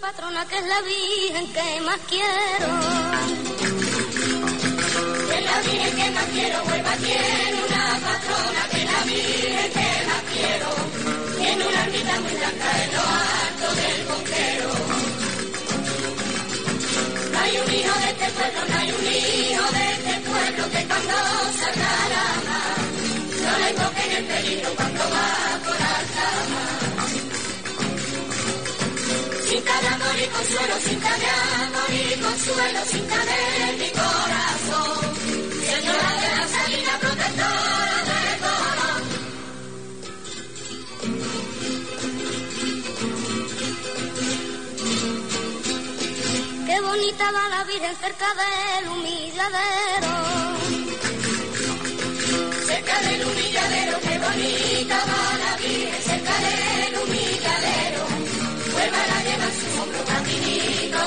patrona que es la Virgen que más quiero. Es la Virgen que más quiero, Huelva tiene una patrona que es la Virgen que más quiero. Tiene una ermita muy blanca en lo alto del conquero. No hay un hijo de este pueblo, no hay un hijo de este pueblo que cuando salga la mar, no le toquen el peligro cuando va por alta mar. Cinta de amor y consuelo, cinta de amor y consuelo, cinta de mi corazón. Señora de la salina, protectora del color. Qué bonita va la Virgen cerca del humilladero. Cerca del humilladero,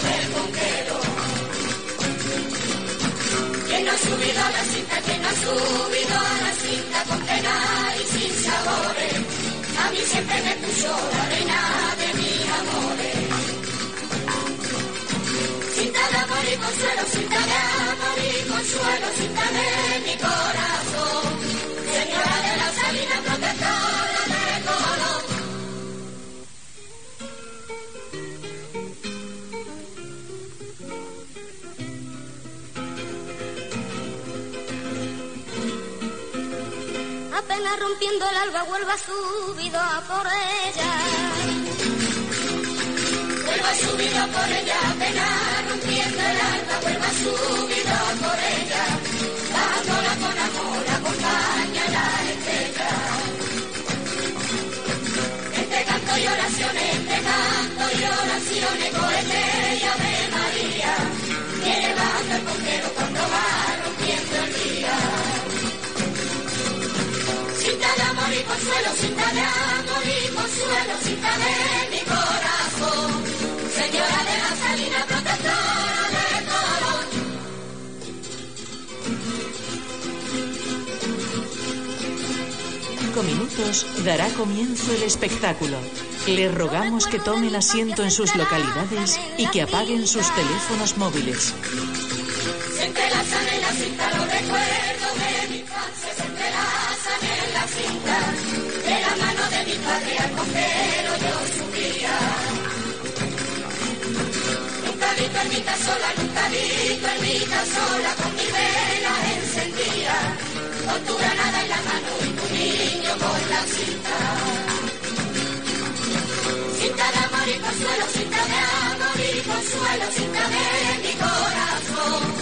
del conquero. ¿Quién no ha subido a la cinta? ¿Quién no ha subido a la cinta con pena y sin sabores? A mí siempre me puso la reina de mis amores. Cinta de amor y consuelo, cinta de y consuelo, cinta de mi corazón. Rompiendo el alba, vuelva subido a por ella. Vuelva subido por ella, apenas rompiendo el alba, vuelva subido por ella. Dándola con amor, acompaña la estrella. Entre canto y oraciones, entre canto y oraciones, cohete De y consuelo, cinta de amor y consuelo, cinta de mi corazón. Señora de la salina, protectora del color. cinco minutos dará comienzo el espectáculo. Le rogamos que tomen asiento en sus localidades y que apaguen sus teléfonos móviles. Sola, nunca he visto ermita sola, con mi vela encendida. Con tu granada en la mano y tu niño con la cinta. Cinta de amor y consuelo, cinta de amor y consuelo, cinta de mi corazón.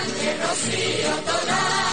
Sanaste rocío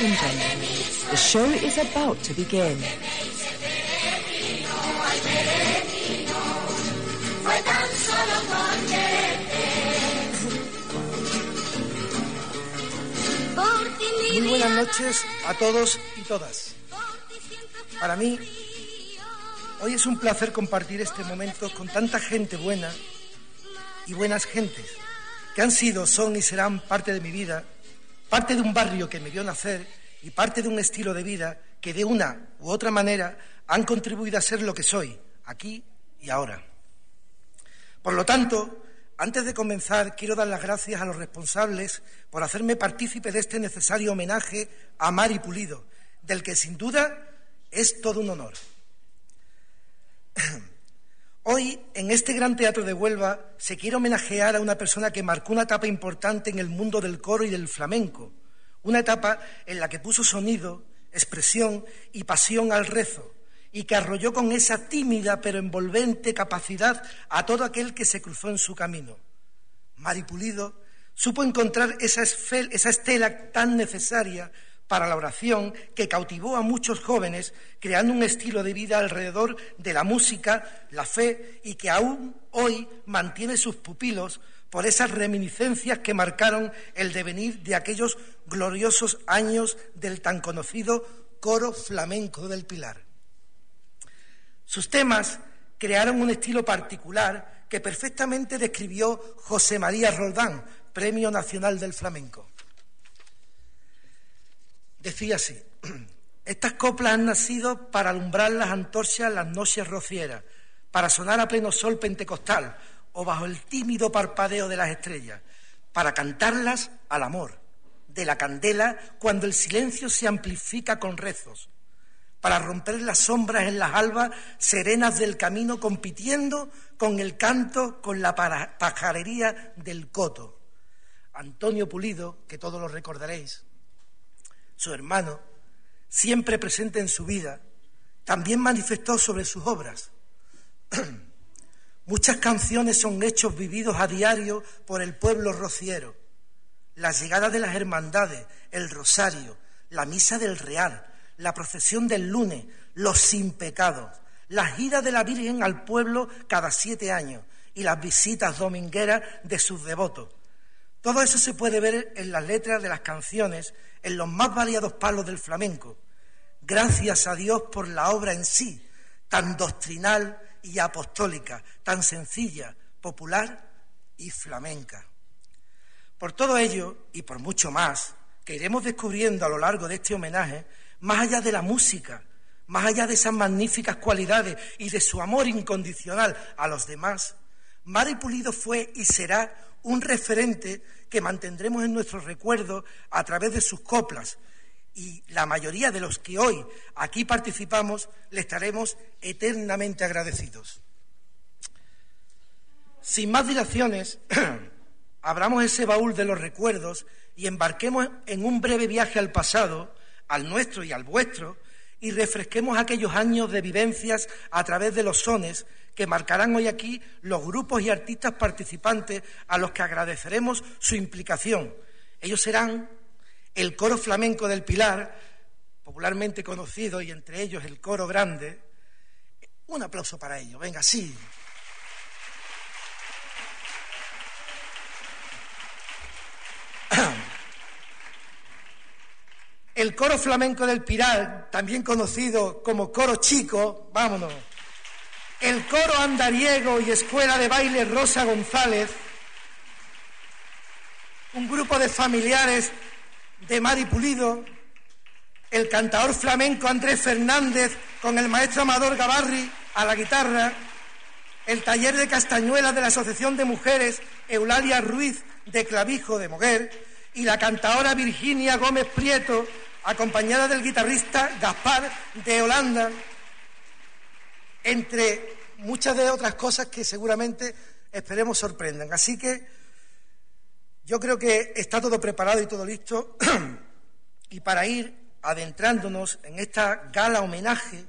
Gentlemen, the show is about to begin. Muy buenas noches a todos y todas. Para mí, hoy es un placer compartir este momento con tanta gente buena y buenas gentes que han sido, son y serán parte de mi vida parte de un barrio que me vio nacer y parte de un estilo de vida que de una u otra manera han contribuido a ser lo que soy, aquí y ahora. Por lo tanto, antes de comenzar, quiero dar las gracias a los responsables por hacerme partícipe de este necesario homenaje a Mari Pulido, del que sin duda es todo un honor. Hoy, en este gran teatro de Huelva, se quiere homenajear a una persona que marcó una etapa importante en el mundo del coro y del flamenco, una etapa en la que puso sonido, expresión y pasión al rezo, y que arrolló con esa tímida pero envolvente capacidad a todo aquel que se cruzó en su camino. Mari Pulido supo encontrar esa, esa estela tan necesaria para la oración que cautivó a muchos jóvenes, creando un estilo de vida alrededor de la música, la fe y que aún hoy mantiene sus pupilos por esas reminiscencias que marcaron el devenir de aquellos gloriosos años del tan conocido coro flamenco del Pilar. Sus temas crearon un estilo particular que perfectamente describió José María Roldán, Premio Nacional del Flamenco decía así, estas coplas han nacido para alumbrar las antorchas las noches rocieras, para sonar a pleno sol pentecostal o bajo el tímido parpadeo de las estrellas, para cantarlas al amor, de la candela cuando el silencio se amplifica con rezos, para romper las sombras en las albas serenas del camino compitiendo con el canto, con la pajarería del coto. Antonio Pulido, que todos lo recordaréis, su hermano, siempre presente en su vida, también manifestó sobre sus obras. Muchas canciones son hechos vividos a diario por el pueblo rociero. La llegada de las hermandades, el rosario, la misa del real, la procesión del lunes, los sin pecados, la gira de la Virgen al pueblo cada siete años y las visitas domingueras de sus devotos. Todo eso se puede ver en las letras de las canciones en los más variados palos del flamenco. Gracias a Dios por la obra en sí, tan doctrinal y apostólica, tan sencilla, popular y flamenca. Por todo ello, y por mucho más, que iremos descubriendo a lo largo de este homenaje, más allá de la música, más allá de esas magníficas cualidades y de su amor incondicional a los demás, Mari Pulido fue y será un referente que mantendremos en nuestro recuerdo a través de sus coplas. Y la mayoría de los que hoy aquí participamos le estaremos eternamente agradecidos. Sin más dilaciones, abramos ese baúl de los recuerdos y embarquemos en un breve viaje al pasado, al nuestro y al vuestro, y refresquemos aquellos años de vivencias a través de los sones que marcarán hoy aquí los grupos y artistas participantes a los que agradeceremos su implicación. Ellos serán el coro flamenco del Pilar, popularmente conocido, y entre ellos el coro grande. Un aplauso para ellos. Venga, sí. El coro flamenco del Piral, también conocido como coro chico, vámonos, el coro andariego y escuela de baile Rosa González, un grupo de familiares de Mari Pulido, el cantador flamenco Andrés Fernández con el maestro Amador Gavarri a la guitarra, el taller de castañuelas de la Asociación de Mujeres Eulalia Ruiz de Clavijo de Moguer. Y la cantadora Virginia Gómez Prieto, acompañada del guitarrista Gaspar de Holanda, entre muchas de otras cosas que seguramente esperemos sorprendan. Así que yo creo que está todo preparado y todo listo y para ir adentrándonos en esta gala homenaje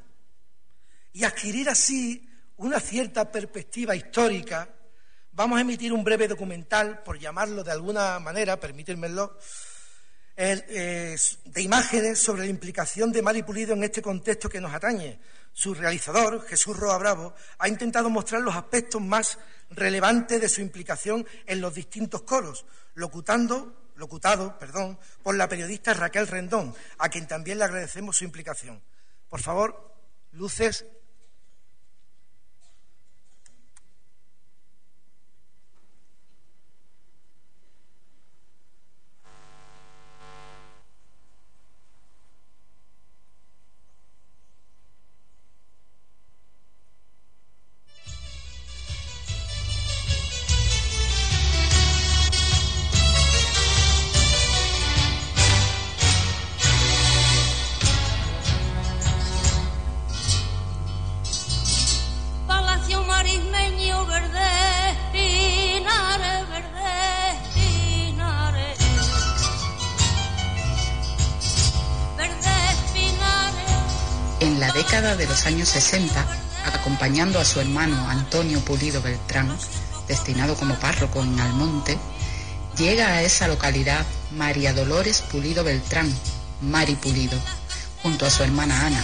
y adquirir así una cierta perspectiva histórica, vamos a emitir un breve documental, por llamarlo de alguna manera, permítanmelo, de imágenes sobre la implicación de Mari Pulido en este contexto que nos atañe. Su realizador, Jesús Roa Bravo, ha intentado mostrar los aspectos más relevantes de su implicación en los distintos coros, locutando, locutado perdón, por la periodista Raquel Rendón, a quien también le agradecemos su implicación. Por favor, luces de los años 60, acompañando a su hermano Antonio Pulido Beltrán, destinado como párroco en Almonte, llega a esa localidad María Dolores Pulido Beltrán, Mari Pulido, junto a su hermana Ana.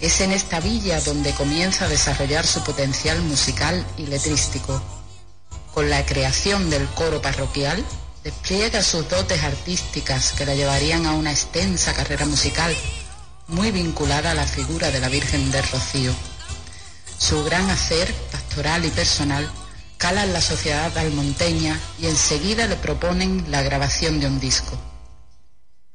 Es en esta villa donde comienza a desarrollar su potencial musical y letrístico. Con la creación del coro parroquial, despliega sus dotes artísticas que la llevarían a una extensa carrera musical muy vinculada a la figura de la Virgen del Rocío. Su gran hacer pastoral y personal cala en la sociedad almonteña y enseguida le proponen la grabación de un disco.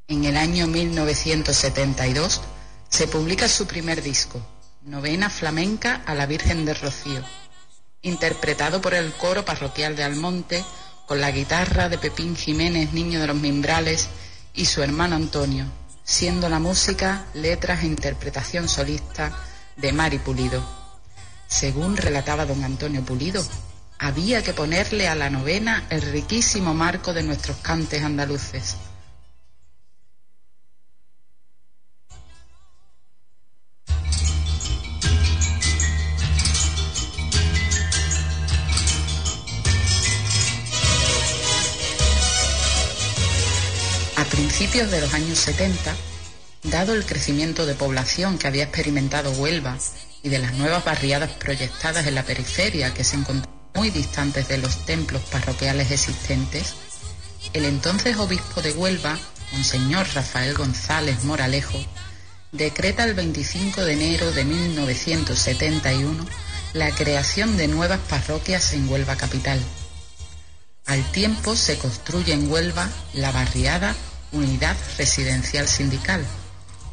En el año 1972 se publica su primer disco, Novena Flamenca a la Virgen del Rocío, interpretado por el coro parroquial de Almonte con la guitarra de Pepín Jiménez, niño de los Mimbrales, y su hermano Antonio, siendo la música, letras e interpretación solista de Mari Pulido. Según relataba don Antonio Pulido, había que ponerle a la novena el riquísimo marco de nuestros cantes andaluces, principios de los años 70, dado el crecimiento de población que había experimentado Huelva y de las nuevas barriadas proyectadas en la periferia que se encontraban muy distantes de los templos parroquiales existentes, el entonces obispo de Huelva, Monseñor Rafael González Moralejo, decreta el 25 de enero de 1971 la creación de nuevas parroquias en Huelva capital. Al tiempo se construye en Huelva la barriada Unidad Residencial Sindical,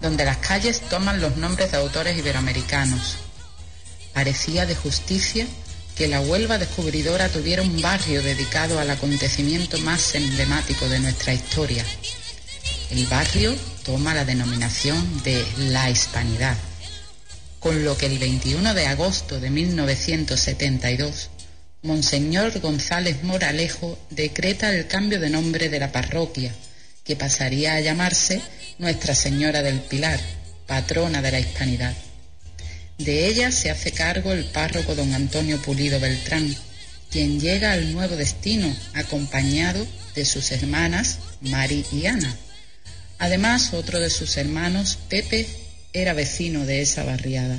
donde las calles toman los nombres de autores iberoamericanos. Parecía de justicia que la Huelva descubridora tuviera un barrio dedicado al acontecimiento más emblemático de nuestra historia. El barrio toma la denominación de la Hispanidad, con lo que el 21 de agosto de 1972, Monseñor González Moralejo decreta el cambio de nombre de la parroquia que pasaría a llamarse Nuestra Señora del Pilar, patrona de la Hispanidad. De ella se hace cargo el párroco don Antonio Pulido Beltrán, quien llega al nuevo destino acompañado de sus hermanas Mari y Ana. Además, otro de sus hermanos, Pepe, era vecino de esa barriada.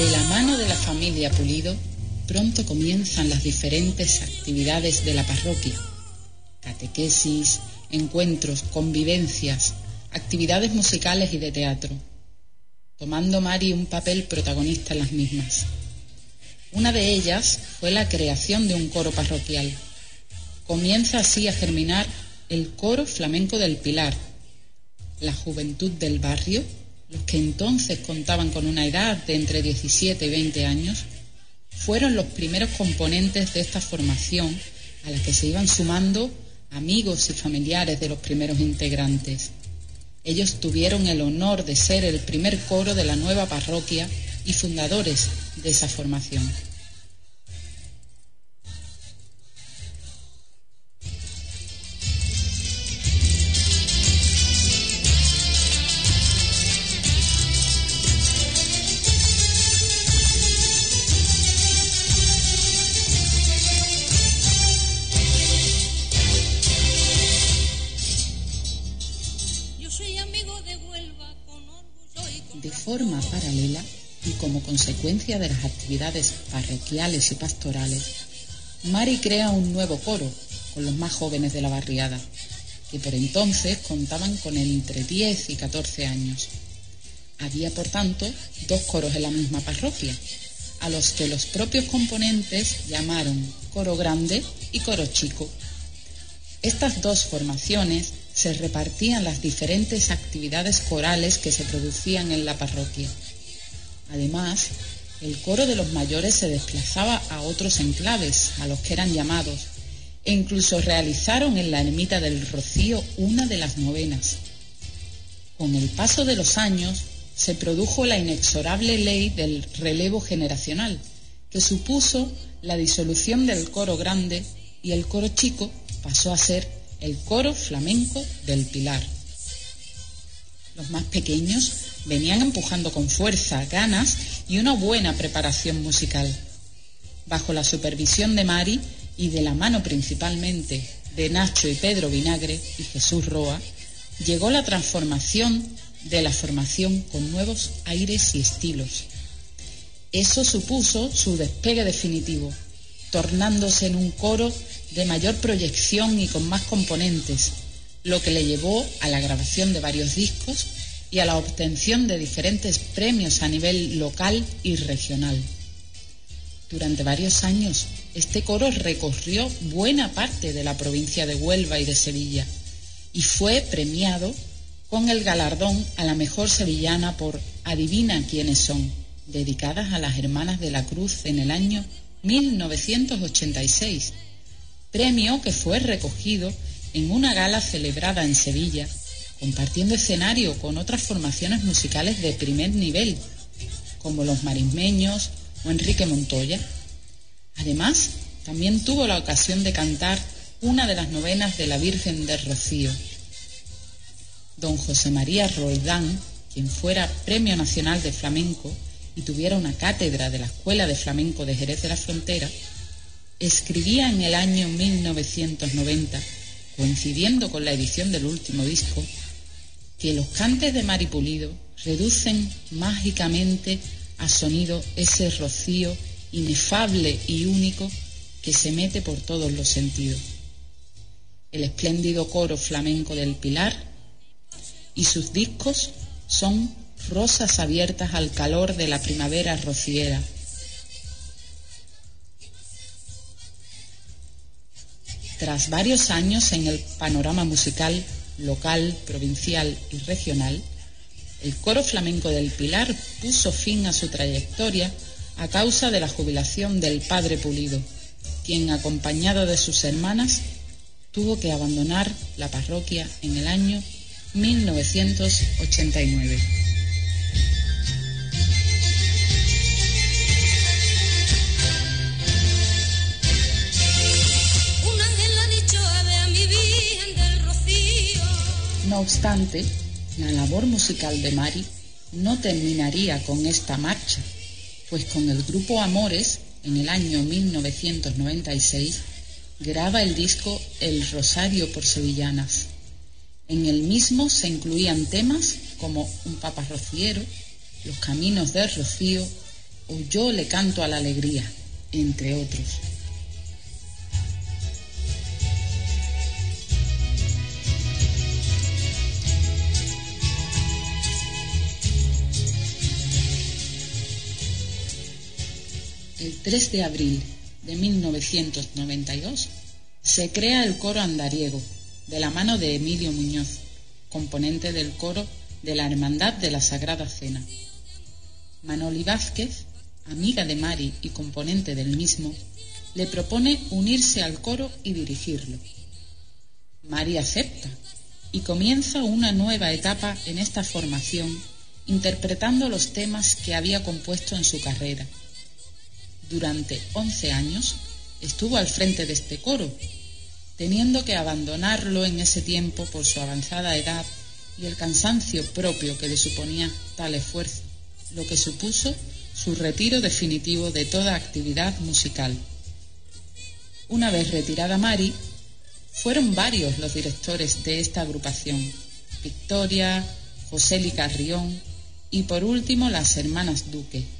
De la mano de la familia Pulido, pronto comienzan las diferentes actividades de la parroquia. Catequesis, encuentros, convivencias, actividades musicales y de teatro, tomando Mari un papel protagonista en las mismas. Una de ellas fue la creación de un coro parroquial. Comienza así a germinar el coro flamenco del Pilar. La juventud del barrio, los que entonces contaban con una edad de entre 17 y 20 años, fueron los primeros componentes de esta formación a la que se iban sumando amigos y familiares de los primeros integrantes. Ellos tuvieron el honor de ser el primer coro de la nueva parroquia y fundadores de esa formación. Paralela y como consecuencia de las actividades parroquiales y pastorales, Mari crea un nuevo coro con los más jóvenes de la barriada, que por entonces contaban con entre 10 y 14 años. Había, por tanto, dos coros en la misma parroquia, a los que los propios componentes llamaron coro grande y coro chico. Estas dos formaciones se repartían las diferentes actividades corales que se producían en la parroquia. Además, el coro de los mayores se desplazaba a otros enclaves, a los que eran llamados, e incluso realizaron en la ermita del Rocío una de las novenas. Con el paso de los años se produjo la inexorable ley del relevo generacional, que supuso la disolución del coro grande y el coro chico pasó a ser el coro flamenco del Pilar. Los más pequeños venían empujando con fuerza, ganas y una buena preparación musical. Bajo la supervisión de Mari y de la mano principalmente de Nacho y Pedro Vinagre y Jesús Roa, llegó la transformación de la formación con nuevos aires y estilos. Eso supuso su despegue definitivo, tornándose en un coro de mayor proyección y con más componentes, lo que le llevó a la grabación de varios discos y a la obtención de diferentes premios a nivel local y regional. Durante varios años, este coro recorrió buena parte de la provincia de Huelva y de Sevilla y fue premiado con el galardón a la mejor sevillana por Adivina quiénes son, dedicadas a las Hermanas de la Cruz en el año 1986, premio que fue recogido en una gala celebrada en Sevilla, compartiendo escenario con otras formaciones musicales de primer nivel, como los marismeños o Enrique Montoya. Además, también tuvo la ocasión de cantar una de las novenas de la Virgen del Rocío. Don José María Roldán, quien fuera Premio Nacional de Flamenco y tuviera una cátedra de la Escuela de Flamenco de Jerez de la Frontera, escribía en el año 1990, coincidiendo con la edición del último disco, que los cantes de Maripulido reducen mágicamente a sonido ese rocío inefable y único que se mete por todos los sentidos. El espléndido coro flamenco del Pilar y sus discos son rosas abiertas al calor de la primavera rociera. Tras varios años en el panorama musical local, provincial y regional, el coro flamenco del Pilar puso fin a su trayectoria a causa de la jubilación del padre Pulido, quien, acompañado de sus hermanas, tuvo que abandonar la parroquia en el año 1989. No obstante, la labor musical de Mari no terminaría con esta marcha, pues con el grupo Amores, en el año 1996, graba el disco El Rosario por Sevillanas. En el mismo se incluían temas como Un Papa Rociero, Los Caminos del Rocío o Yo le canto a la alegría, entre otros. El 3 de abril de 1992 se crea el coro andariego de la mano de Emilio Muñoz, componente del coro de la Hermandad de la Sagrada Cena. Manoli Vázquez, amiga de Mari y componente del mismo, le propone unirse al coro y dirigirlo. Mari acepta y comienza una nueva etapa en esta formación interpretando los temas que había compuesto en su carrera. Durante 11 años estuvo al frente de este coro, teniendo que abandonarlo en ese tiempo por su avanzada edad y el cansancio propio que le suponía tal esfuerzo, lo que supuso su retiro definitivo de toda actividad musical. Una vez retirada Mari, fueron varios los directores de esta agrupación, Victoria, José Carrión y por último las hermanas Duque.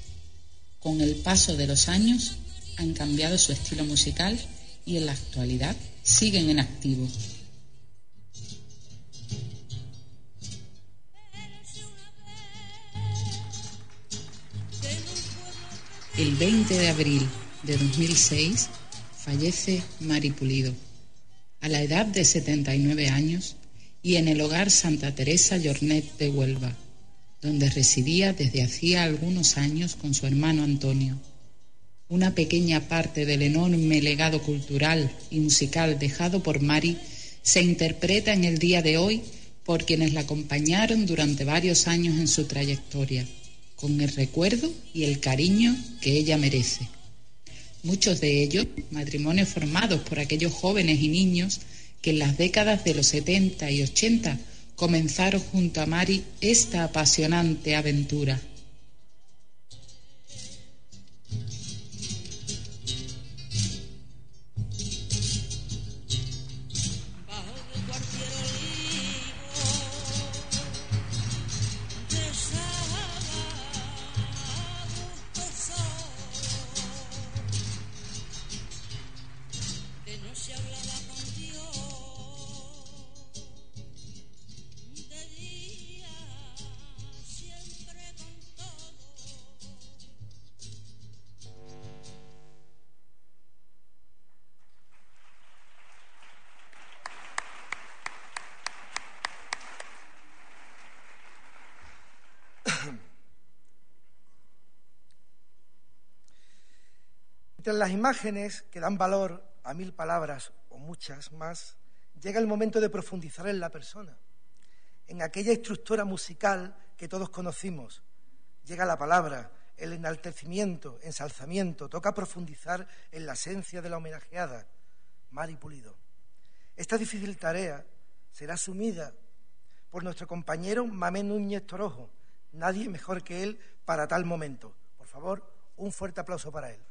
Con el paso de los años han cambiado su estilo musical y en la actualidad siguen en activo. El 20 de abril de 2006 fallece Mari Pulido, a la edad de 79 años y en el hogar Santa Teresa Llornet de Huelva, donde residía desde hacía algunos años con su hermano Antonio. Una pequeña parte del enorme legado cultural y musical dejado por Mari se interpreta en el día de hoy por quienes la acompañaron durante varios años en su trayectoria con el recuerdo y el cariño que ella merece. Muchos de ellos matrimonios formados por aquellos jóvenes y niños que en las décadas de los 70 y 80 comenzaron junto a Mari esta apasionante aventura. Entre las imágenes que dan valor a mil palabras o muchas más, llega el momento de profundizar en la persona, en aquella estructura musical que todos conocimos. Llega la palabra, el enaltecimiento, ensalzamiento, toca profundizar en la esencia de la homenajeada, Mari Pulido. Esta difícil tarea será asumida por nuestro compañero Mamé Núñez Torojo, nadie mejor que él para tal momento. Por favor, un fuerte aplauso para él.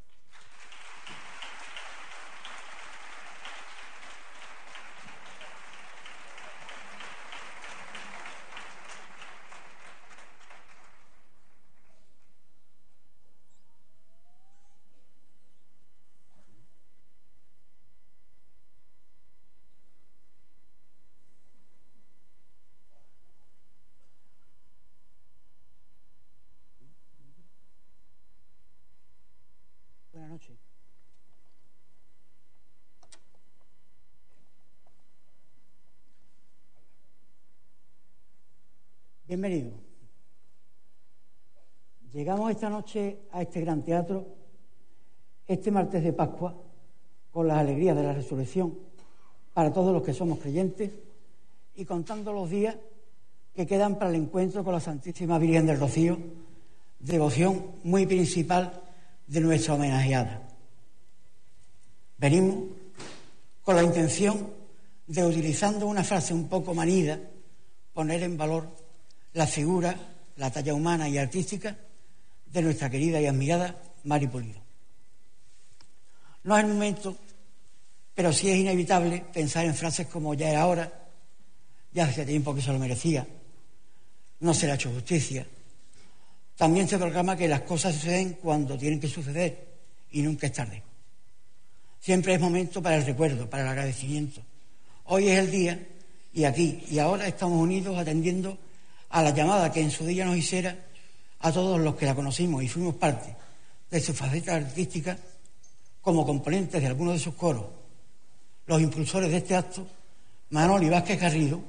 Bienvenido. Llegamos esta noche a este gran teatro, este martes de Pascua, con las alegrías de la resurrección para todos los que somos creyentes y contando los días que quedan para el encuentro con la Santísima Virgen del Rocío, devoción muy principal de nuestra homenajeada. Venimos con la intención de, utilizando una frase un poco manida, poner en valor la figura, la talla humana y artística de nuestra querida y admirada Mari Pulido. No es el momento, pero sí es inevitable pensar en frases como ya era hora, ya hace tiempo que se lo merecía, no se le ha hecho justicia, También se proclama que las cosas suceden cuando tienen que suceder y nunca es tarde. Siempre es momento para el recuerdo, para el agradecimiento. Hoy es el día y aquí y ahora estamos unidos atendiendo a la llamada que en su día nos hiciera a todos los que la conocimos y fuimos parte de su faceta artística como componentes de algunos de sus coros. Los impulsores de este acto, Manoli Vázquez Garrido,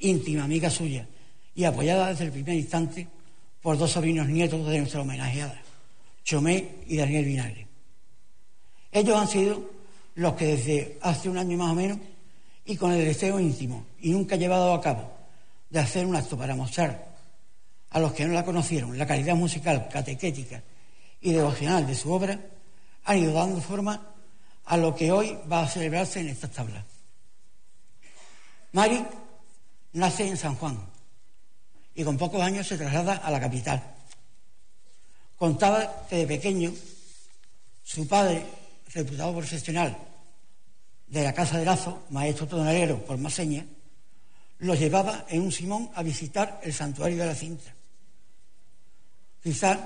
íntima amiga suya y apoyada desde el primer instante por dos sobrinos nietos de nuestra homenajeada, Chomé y Daniel Vinagre. Ellos han sido los que desde hace un año más o menos y con el deseo íntimo y nunca llevado a cabo de hacer un acto para mostrar a los que no la conocieron la calidad musical, catequética y devocional de su obra, han ido dando forma a lo que hoy va a celebrarse en estas tablas. Mari nace en San Juan y con pocos años se traslada a la capital. Contaba que de pequeño su padre, reputado profesional de la Casa de Lazo, maestro tonalero por más señas, lo llevaba en un simón a visitar el santuario de la cinta. Quizás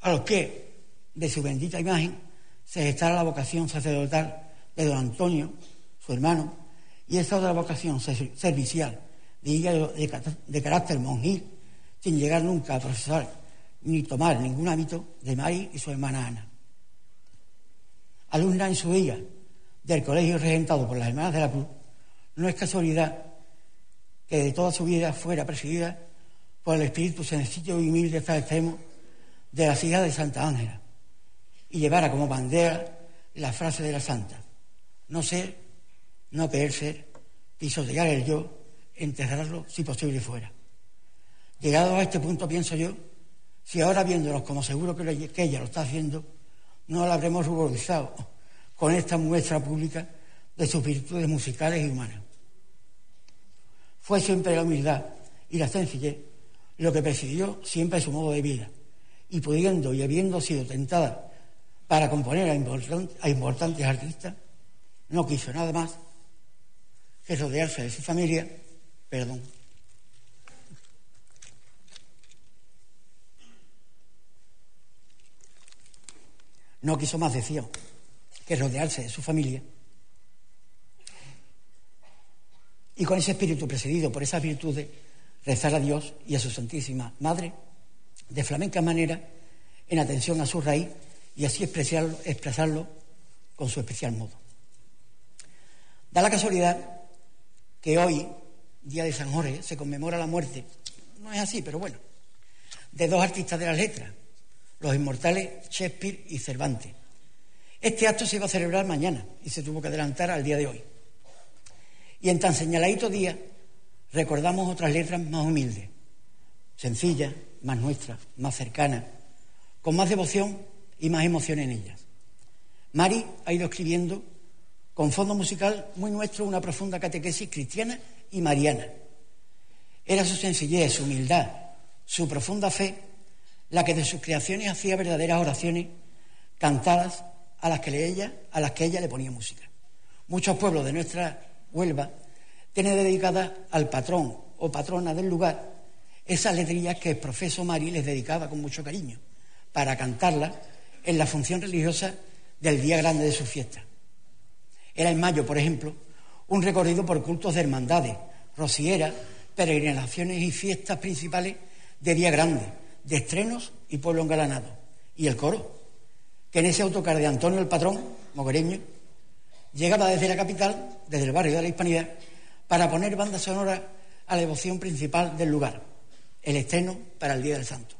a los que de su bendita imagen se gestara la vocación sacerdotal de don Antonio, su hermano, y esa otra vocación servicial de, de carácter monjil, sin llegar nunca a profesar ni tomar ningún hábito de Mari y su hermana Ana. Alumna en su día del colegio regentado por las Hermanas de la Cruz, no es casualidad que de toda su vida fuera presidida por el espíritu sencillo y humilde extremo de las hijas de Santa Ángela y llevara como bandera la frase de la santa, no ser, no querer ser, pisotear el yo, enterrarlo si posible fuera. Llegado a este punto, pienso yo, si ahora viéndolos como seguro que, ella lo está haciendo, no la habremos ruborizado con esta muestra pública de sus virtudes musicales y humanas. Fue siempre la humildad y la sencillez lo que presidió siempre su modo de vida, y pudiendo y habiendo sido tentada para componer a, a importantes artistas, no quiso nada más que rodearse de su familia, perdón, no quiso más, decía, que rodearse de su familia. Y con ese espíritu precedido por esas virtudes, rezar a Dios y a su Santísima Madre de flamenca manera en atención a su raíz y así expresarlo, expresarlo con su especial modo. Da la casualidad que hoy, día de San Jorge, se conmemora la muerte, no es así, pero bueno, de dos artistas de las letras, los inmortales Shakespeare y Cervantes. Este acto se iba a celebrar mañana y se tuvo que adelantar al día de hoy. Y en tan señaladito día recordamos otras letras más humildes, sencillas, más nuestras, más cercanas, con más devoción y más emoción en ellas. Mari ha ido escribiendo con fondo musical muy nuestro una profunda catequesis cristiana y mariana. Era su sencillez, su humildad, su profunda fe la que de sus creaciones hacía verdaderas oraciones cantadas a las que ella, a las que ella le ponía música. Muchos pueblos de nuestra Huelva tienen dedicadas al patrón o patrona del lugar esas letrillas que el profesor Mari les dedicaba con mucho cariño para cantarlas en la función religiosa del día grande de su fiesta. Era en mayo, por ejemplo, un recorrido por cultos de hermandades, rocieras, peregrinaciones y fiestas principales de día grande, de estrenos y pueblo engalanado. Y el coro, que en ese autocar de Antonio el Patrón, moguereño, llegaba desde la capital, desde el barrio de la Hispanidad, para poner banda sonora a la devoción principal del lugar, el estreno para el Día del Santo.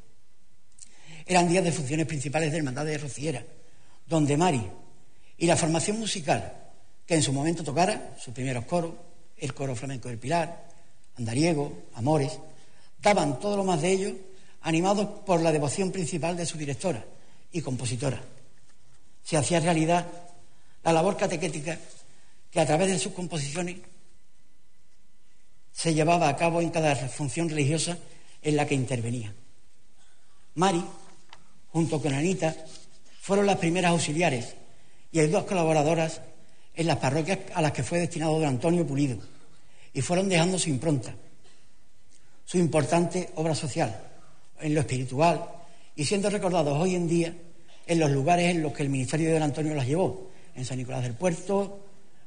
Eran días de funciones principales de Hermandad de Rociera, donde Mari y la formación musical que en su momento tocara sus primeros coros, el coro flamenco del Pilar, Andariego, Amores, daban todo lo más de ellos animados por la devoción principal de su directora y compositora. Se hacía realidad la labor catequética que a través de sus composiciones se llevaba a cabo en cada función religiosa en la que intervenía. Mari, junto con Anita, fueron las primeras auxiliares y hay dos colaboradoras en las parroquias a las que fue destinado don Antonio Pulido y fueron dejando su impronta, su importante obra social, en lo espiritual y siendo recordados hoy en día en los lugares en los que el ministerio de Don Antonio las llevó, en San Nicolás del Puerto,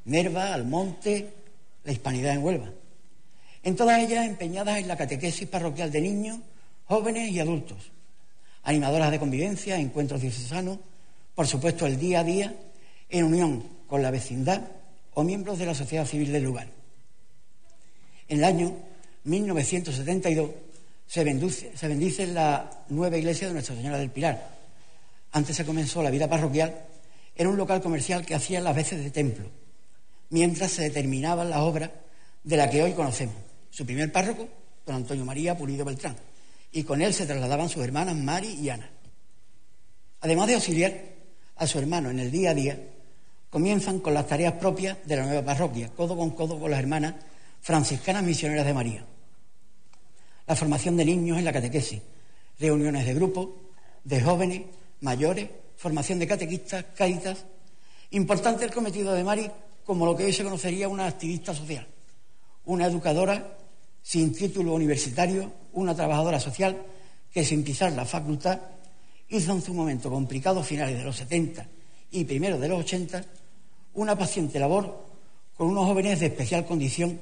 Nerva, Almonte, la Hispanidad en Huelva. En todas ellas empeñadas en la catequesis parroquial de niños, jóvenes y adultos, animadoras de convivencia, encuentros diocesanos, por supuesto el día a día, en unión con la vecindad o miembros de la sociedad civil del lugar. En el año 1972 se bendice, la nueva iglesia de Nuestra Señora del Pilar. Antes se comenzó la vida parroquial en un local comercial que hacía las veces de templo, mientras se determinaban las obras de la que hoy conocemos. Su primer párroco, don Antonio María Pulido Beltrán, y con él se trasladaban sus hermanas Mari y Ana. Además de auxiliar a su hermano en el día a día, comienzan con las tareas propias de la nueva parroquia, codo con codo con las hermanas franciscanas misioneras de María. La formación de niños en la catequesis, reuniones de grupos, de jóvenes, mayores, formación de catequistas, caritas. Importante el cometido de Mari como lo que hoy se conocería una activista social, una educadora sin título universitario, una trabajadora social que sin pisar la facultad hizo en su momento complicado, finales de los 70 y primeros de los 80, una paciente labor con unos jóvenes de especial condición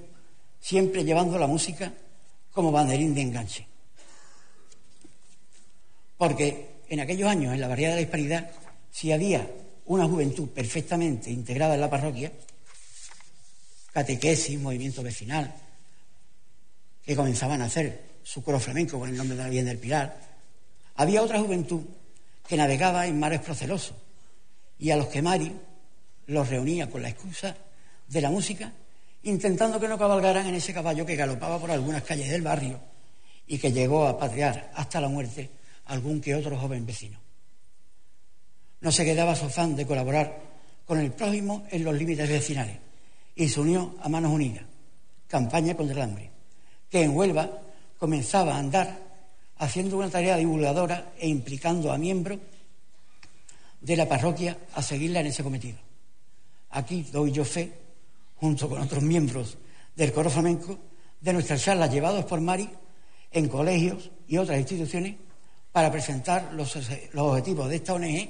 siempre llevando la música como banderín de enganche. Porque en aquellos años, en la variedad de la hispanidad, si había una juventud perfectamente integrada en la parroquia, catequesis, movimiento vecinal, que comenzaban a hacer su coro flamenco con el nombre de la Virgen del Pilar, había otra juventud que navegaba en mares procelosos y a los que Mari los reunía con la excusa de la música intentando que no cabalgaran en ese caballo que galopaba por algunas calles del barrio y que llegó a patriar hasta la muerte algún que otro joven vecino. No se quedaba su afán de colaborar con el prójimo en los límites vecinales y se unió a Manos Unidas, campaña contra el hambre, que en Huelva comenzaba a andar haciendo una tarea divulgadora e implicando a miembros de la parroquia a seguirla en ese cometido. Aquí doy yo fe junto con otros miembros del coro flamenco, de nuestras charlas llevados por Mari en colegios y otras instituciones para presentar los, objetivos de esta ONG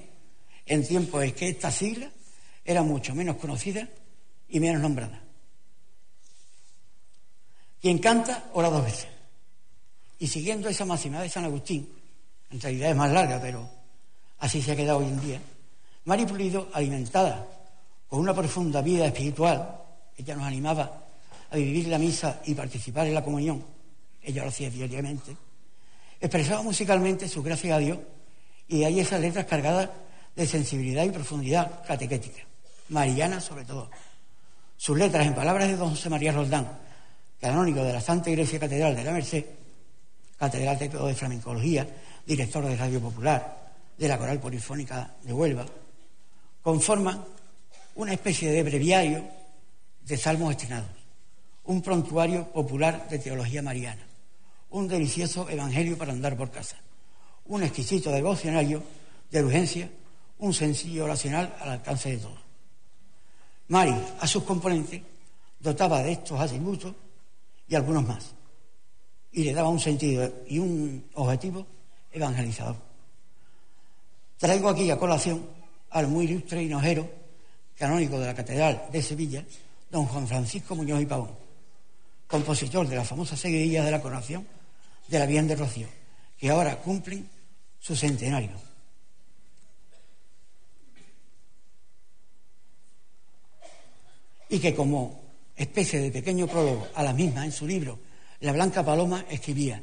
en tiempos en que esta sigla era mucho menos conocida y menos nombrada. Quien canta, ora dos veces. Y siguiendo esa máxima de San Agustín, en realidad es más larga, pero así se ha quedado hoy en día, Mari Pulido, alimentada con una profunda vida espiritual, ella nos animaba a vivir la misa y participar en la comunión, ella lo hacía diariamente, expresaba musicalmente su gracia a Dios y de ahí esas letras cargadas de sensibilidad y profundidad catequética, mariana sobre todo. Sus letras en palabras de don José María Roldán, canónico de la Santa Iglesia Catedral de la Merced, catedrático de flamencología, director de Radio Popular, de la Coral Polifónica de Huelva, conforman una especie de breviario de salmos estrenados, un prontuario popular de teología mariana, un delicioso evangelio para andar por casa, un exquisito devocionario de urgencia, un sencillo oracional al alcance de todos. Mari, a sus componentes, dotaba de estos atributos y algunos más, y le daba un sentido y un objetivo evangelizador. Traigo aquí a colación al muy ilustre hinojero, canónico de la Catedral de Sevilla, don Juan Francisco Muñoz y Pavón, compositor de la famosa seguidilla de la coronación de la Virgen de Rocío, que ahora cumplen su centenario. Y que como especie de pequeño prólogo a la misma en su libro La Blanca Paloma escribía,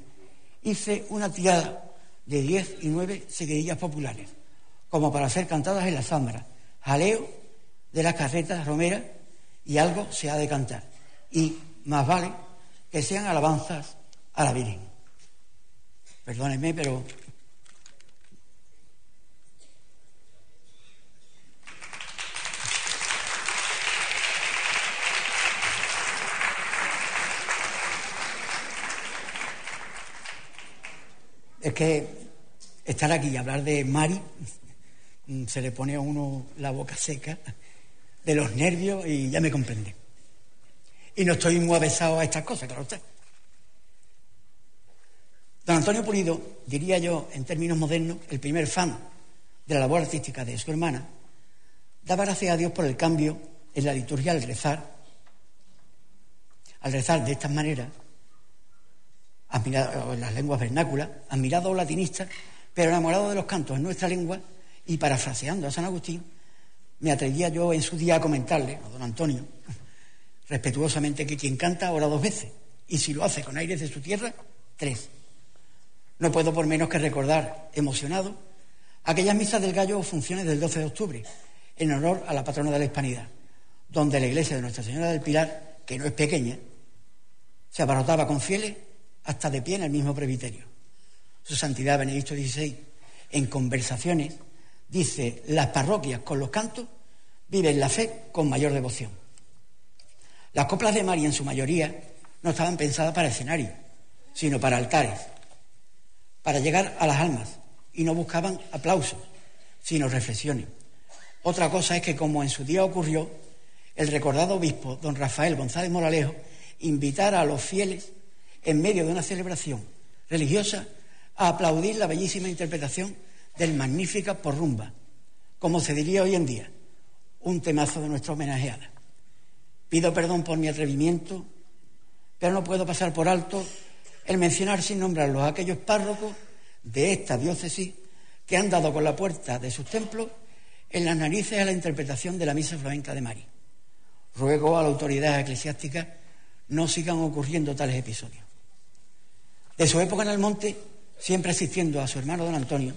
hice una tirada de diez y nueve seguidillas populares, como para ser cantadas en la zambra, jaleo de las carretas romeras y algo se ha de cantar. Y más vale que sean alabanzas a la Virgen. Perdónenme, pero es que estar aquí y hablar de Mari se le pone a uno la boca seca de los nervios y ya me comprende. Y no estoy muy avesado a estas cosas, claro usted. Don Antonio Pulido, diría yo en términos modernos, el primer fan de la labor artística de su hermana, daba gracias a Dios por el cambio en la liturgia al rezar, al rezar de esta manera, en las lenguas vernáculas, admirado latinista, pero enamorado de los cantos en nuestra lengua y parafraseando a San Agustín, me atrevía yo en su día a comentarle, a don Antonio, respetuosamente, que quien canta ora dos veces, y si lo hace con aires de su tierra, tres. No puedo por menos que recordar, emocionado, aquellas misas del gallo o funciones del 12 de octubre, en honor a la patrona de la Hispanidad, donde la iglesia de Nuestra Señora del Pilar, que no es pequeña, se abarrotaba con fieles hasta de pie en el mismo presbiterio. Su Santidad Benedicto XVI, en conversaciones, dice, las parroquias con los cantos viven la fe con mayor devoción. Las coplas de María en su mayoría no estaban pensadas para escenarios, sino para altares, para llegar a las almas, y no buscaban aplausos, sino reflexiones. Otra cosa es que, como en su día ocurrió, el recordado obispo, don Rafael González Moralejo, invitara a los fieles, en medio de una celebración religiosa, a aplaudir la bellísima interpretación del Magnífica por rumba, como se diría hoy en día, un temazo de nuestra homenajeada. Pido perdón por mi atrevimiento, pero no puedo pasar por alto el mencionar sin nombrarlos a aquellos párrocos de esta diócesis que han dado con la puerta de sus templos en las narices a la interpretación de la misa flamenca de Mari. Ruego a la autoridad eclesiástica no sigan ocurriendo tales episodios. De su época en el monte, siempre asistiendo a su hermano don Antonio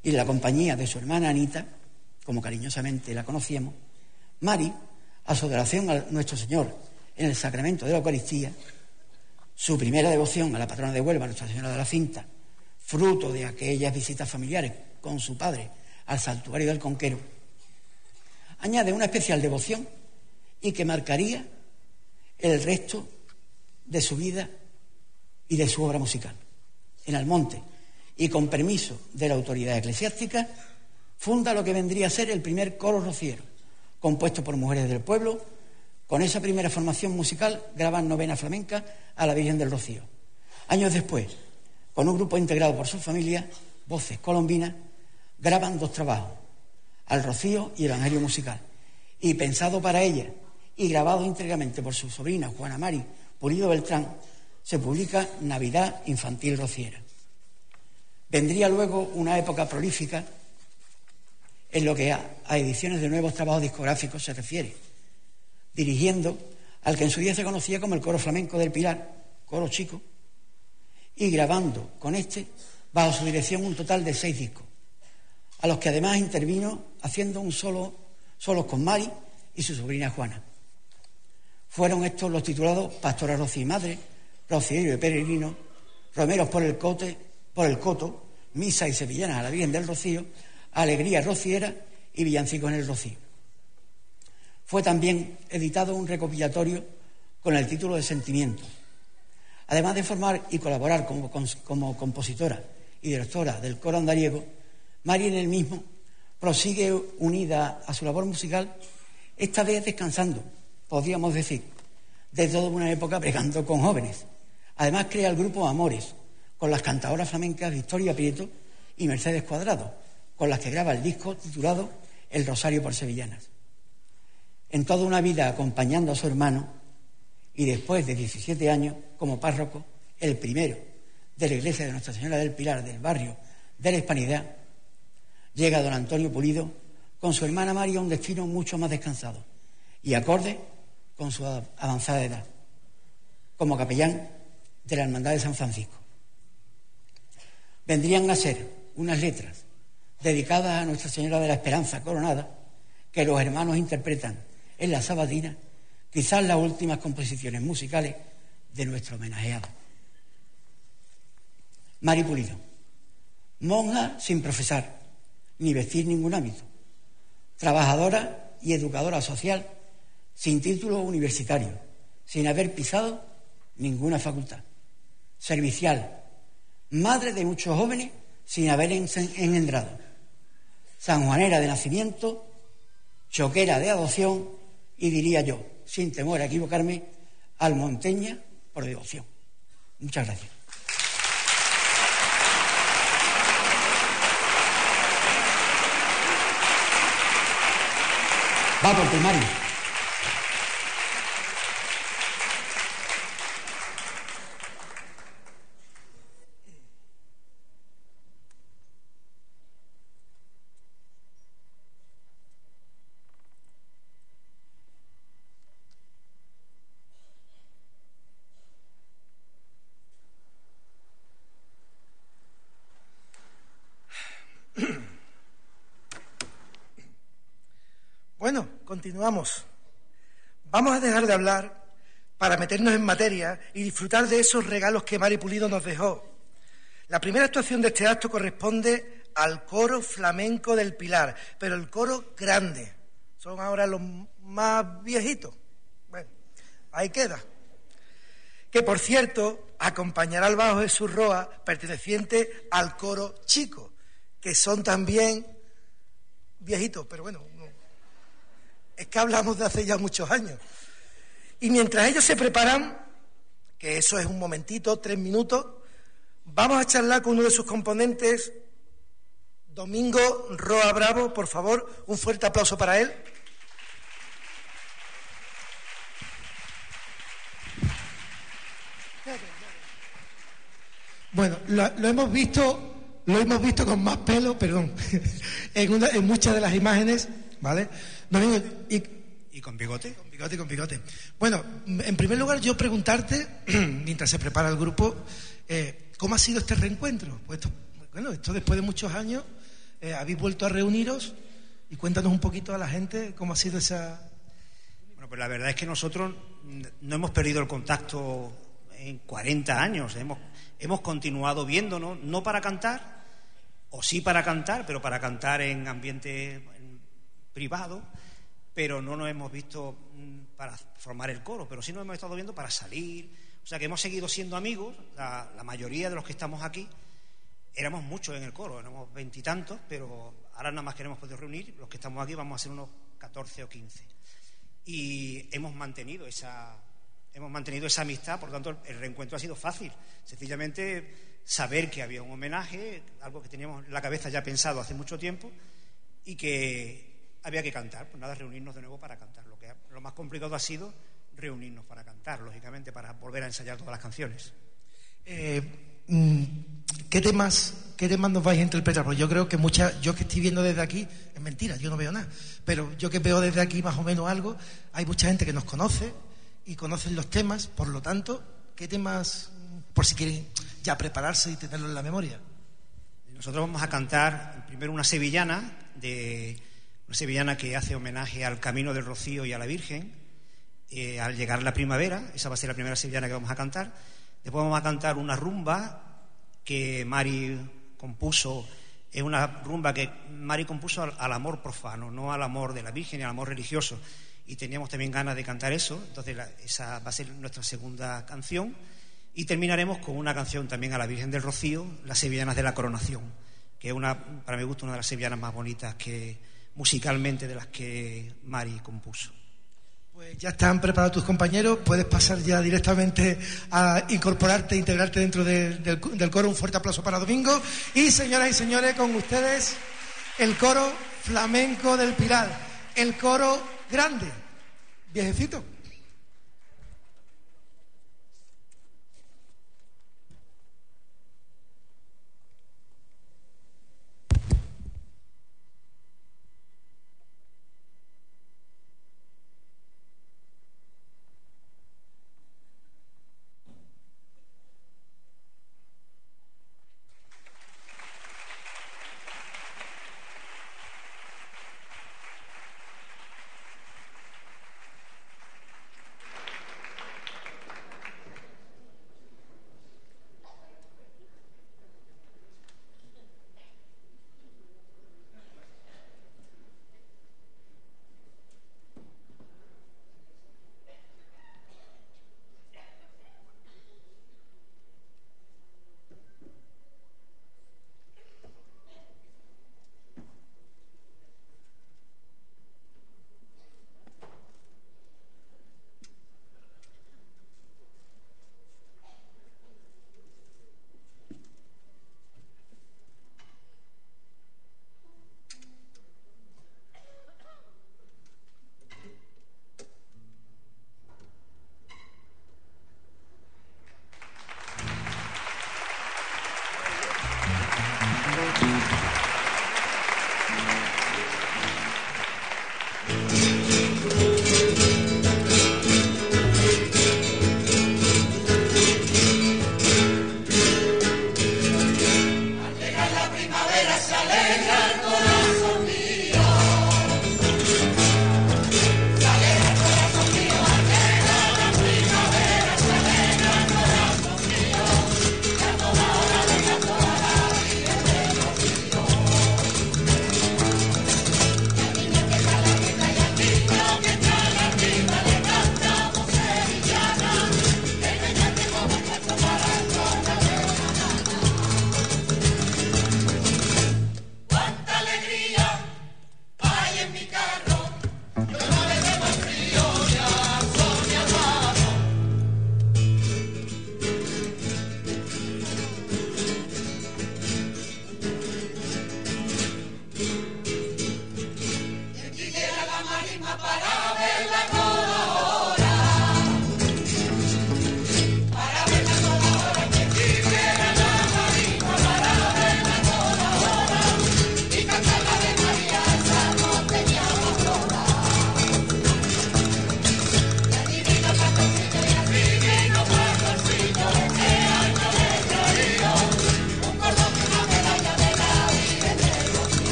y en la compañía de su hermana Anita, como cariñosamente la conocíamos, Mari, a su adoración a nuestro Señor en el sacramento de la Eucaristía, su primera devoción a la patrona de Huelva, Nuestra Señora de la Cinta, fruto de aquellas visitas familiares con su padre al santuario del Conquero, añade una especial devoción y que marcaría el resto de su vida y de su obra musical. En Almonte, y con permiso de la autoridad eclesiástica, funda lo que vendría a ser el primer coro rociero, compuesto por mujeres del pueblo. Con esa primera formación musical graban novena flamenca a la Virgen del Rocío. Años después, con un grupo integrado por su familia, Voces Colombinas, graban dos trabajos, Al Rocío y Evangelio Musical. Y pensado para ella y grabado íntegramente por su sobrina Juana Mari Pulido Beltrán, se publica Navidad Infantil Rociera. Vendría luego una época prolífica en lo que a, ediciones de nuevos trabajos discográficos se refiere, dirigiendo al que en su día se conocía como el coro flamenco del Pilar, coro chico, y grabando con este, bajo su dirección, un total de seis discos, a los que además intervino haciendo un solo, solos con Mari y su sobrina Juana. Fueron estos los titulados Pastora Rocío y Madre, Rocío y Peregrino, Romeros por el, cote, por el Coto, Misa y Sevillanas a la Virgen del Rocío, Alegría Rociera y Villancicos en el Rocío. Fue también editado un recopilatorio con el título de Sentimientos. Además de formar y colaborar como, como compositora y directora del coro andariego, María en el mismo prosigue unida a su labor musical, esta vez descansando, podríamos decir, de toda una época bregando con jóvenes. Además crea el grupo Amores, con las cantadoras flamencas Victoria Prieto y Mercedes Cuadrado, con las que graba el disco titulado El Rosario por Sevillanas. En toda una vida acompañando a su hermano y después de 17 años como párroco, el primero de la iglesia de Nuestra Señora del Pilar del barrio de la Hispanidad, llega don Antonio Pulido con su hermana María a un destino mucho más descansado y acorde con su avanzada edad, como capellán de la Hermandad de San Francisco. Vendrían a ser unas letras dedicadas a Nuestra Señora de la Esperanza Coronada, que los hermanos interpretan en la Sabatina, quizás las últimas composiciones musicales de nuestro homenajeado. Mari Pulido, monja sin profesar, ni vestir ningún hábito, trabajadora y educadora social, sin título universitario, sin haber pisado ninguna facultad, servicial, madre de muchos jóvenes sin haber engendrado, sanjuanera de nacimiento, choquera de adopción y diría yo, sin temor a equivocarme, almonteña por devoción. Muchas gracias. Va por ti, continuamos. Vamos a dejar de hablar para meternos en materia y disfrutar de esos regalos que Mari Pulido nos dejó. La primera actuación de este acto corresponde al coro flamenco del Pilar, pero el coro grande. Son ahora los más viejitos. Bueno, ahí queda. Que por cierto, acompañará al bajo Jesús Roa, perteneciente al coro chico, que son también viejitos, pero bueno, es que hablamos de hace ya muchos años. Y mientras ellos se preparan, que eso es un momentito, tres minutos, vamos a charlar con uno de sus componentes, Domingo Roa Bravo, por favor, un fuerte aplauso para él. Bueno, lo, hemos visto, lo hemos visto con más pelo, perdón, en, en muchas de las imágenes, ¿vale? Y, con bigote. Con bigote, con bigote. Bueno, en primer lugar, yo preguntarte, mientras se prepara el grupo, eh, ¿cómo ha sido este reencuentro? Pues bueno, esto después de muchos años, eh, habéis vuelto a reuniros y cuéntanos un poquito a la gente cómo ha sido esa. Bueno, pues la verdad es que nosotros no hemos perdido el contacto en 40 años. Hemos, hemos continuado viéndonos, no para cantar, o sí para cantar, pero para cantar en ambiente privado, pero no nos hemos visto mm, para formar el coro, pero sí nos hemos estado viendo para salir. O sea que hemos seguido siendo amigos, la, mayoría de los que estamos aquí éramos muchos en el coro, éramos veintitantos, pero ahora nada más que hemos podido reunir, los que estamos aquí vamos a ser unos 14 o 15. Y hemos mantenido esa, hemos mantenido esa amistad, por lo tanto el reencuentro ha sido fácil. Sencillamente saber que había un homenaje, algo que teníamos en la cabeza ya pensado hace mucho tiempo, y que había que cantar. Pues nada, reunirnos de nuevo para cantar. Lo, que, lo más complicado ha sido reunirnos para cantar, lógicamente, para volver a ensayar todas las canciones. Eh, mm, ¿qué, temas, ¿Qué temas nos vais a interpretar? Porque yo creo que muchas, yo que estoy viendo desde aquí, es mentira, yo no veo nada, pero yo que veo desde aquí más o menos algo, hay mucha gente que nos conoce y conocen los temas, por lo tanto, ¿qué temas, por si quieren ya prepararse y tenerlo en la memoria? Nosotros vamos a cantar primero una sevillana de sevillana que hace homenaje al Camino del Rocío y a la Virgen, eh, al llegar la primavera, esa va a ser la primera sevillana que vamos a cantar. Después vamos a cantar una rumba que Mari compuso, es una rumba que Mari compuso al, amor profano, no al amor de la Virgen y al amor religioso. Y teníamos también ganas de cantar eso, entonces esa va a ser nuestra segunda canción. Y terminaremos con una canción también a la Virgen del Rocío, Las Sevillanas de la Coronación, que es una, para mi gusto una de las sevillanas más bonitas que, musicalmente de las que Mari compuso. Pues ya están preparados tus compañeros, puedes pasar ya directamente a incorporarte, integrarte dentro del, coro. Un fuerte aplauso para Domingo. Y señoras y señores, con ustedes el coro flamenco del Pilar, el coro grande, viejecito.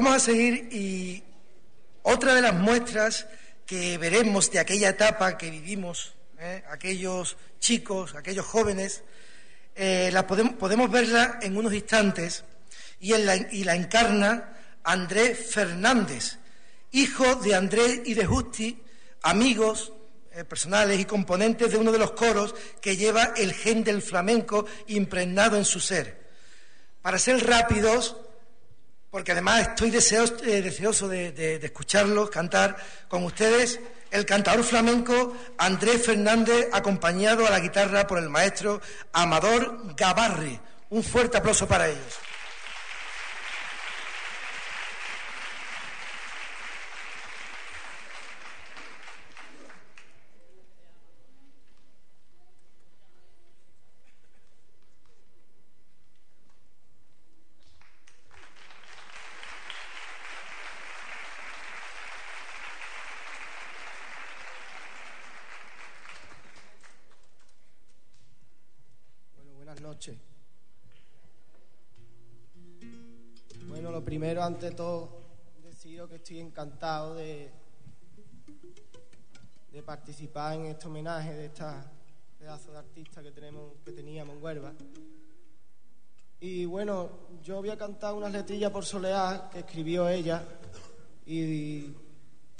Vamos a seguir y otra de las muestras que veremos de aquella etapa que vivimos, ¿eh? aquellos chicos, aquellos jóvenes, eh, la podemos, podemos, verla en unos instantes y, la, y la encarna Andrés Fernández, hijo de Andrés y de Justi, amigos eh, personales y componentes de uno de los coros que lleva el gen del flamenco impregnado en su ser. Para ser rápidos, porque además estoy eh, deseoso de, de, escucharlos cantar con ustedes el cantador flamenco Andrés Fernández, acompañado a la guitarra por el maestro Amador Gabarri. Un fuerte aplauso para ellos. encantado de, de participar en este homenaje de esta pedazo de artista que, tenemos, que teníamos en Huelva. Y bueno, yo voy a cantar unas letrillas por Soleá que escribió ella y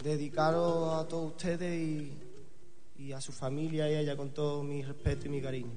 dedicaros a todos ustedes y, y a su familia y a ella con todo mi respeto y mi cariño.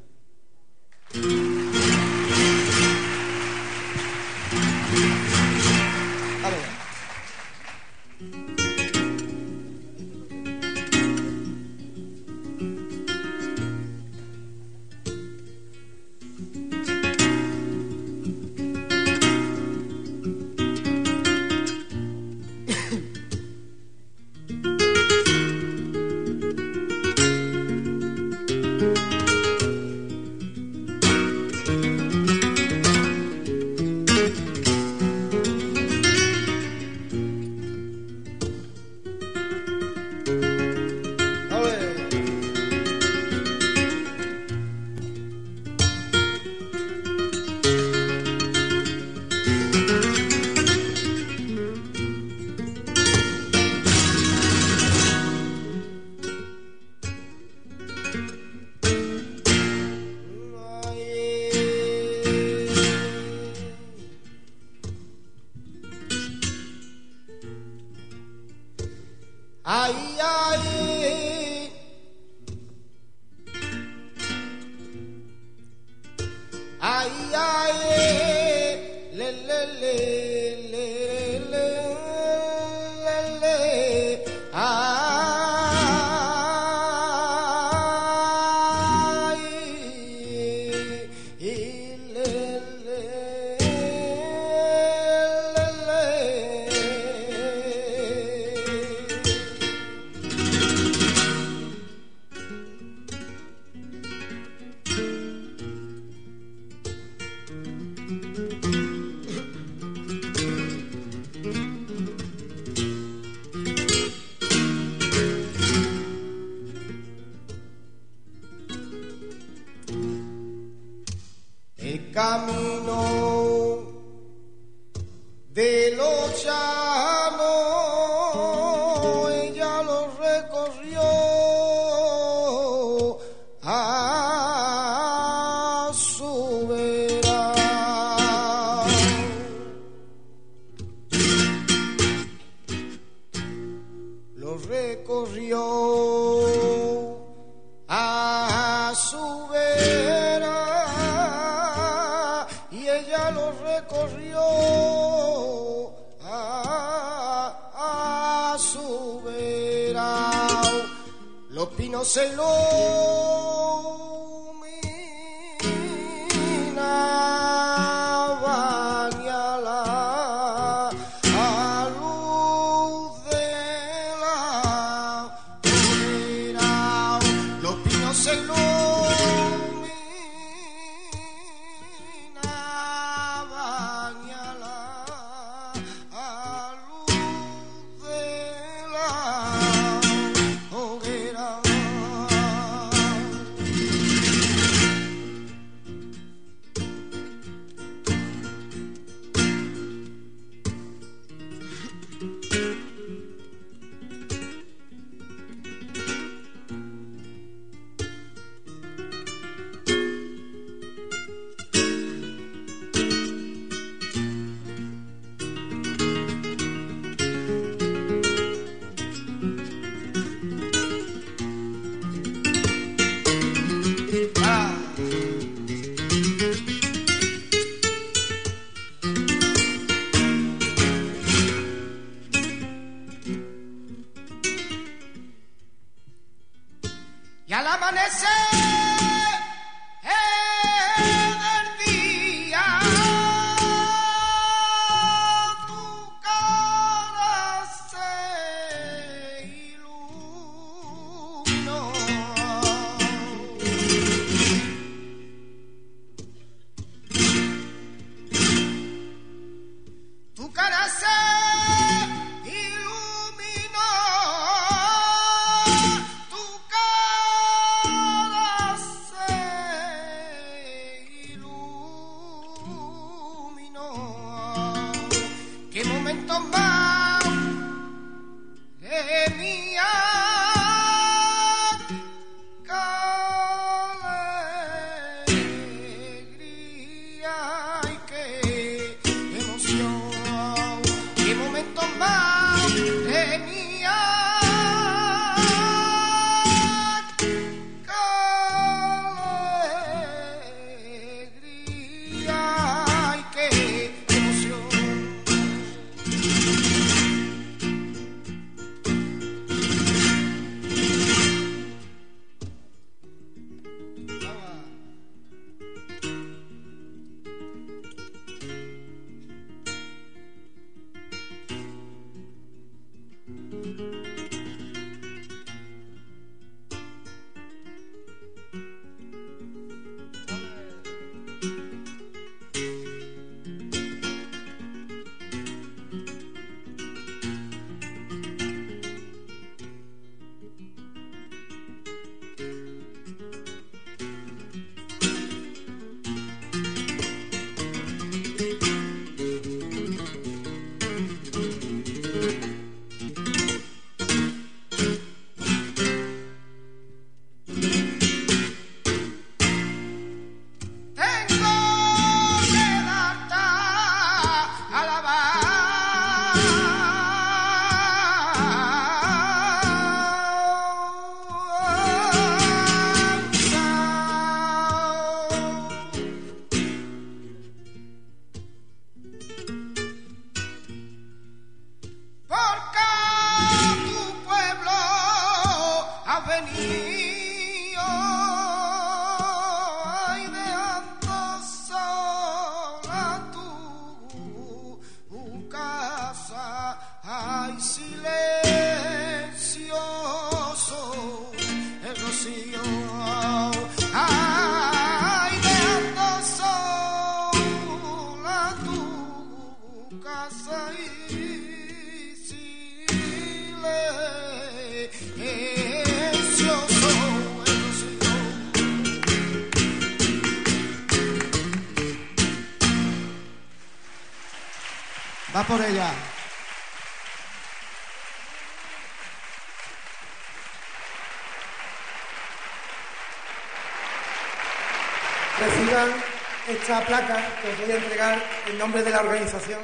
Esta placa que os voy a entregar en nombre de la organización.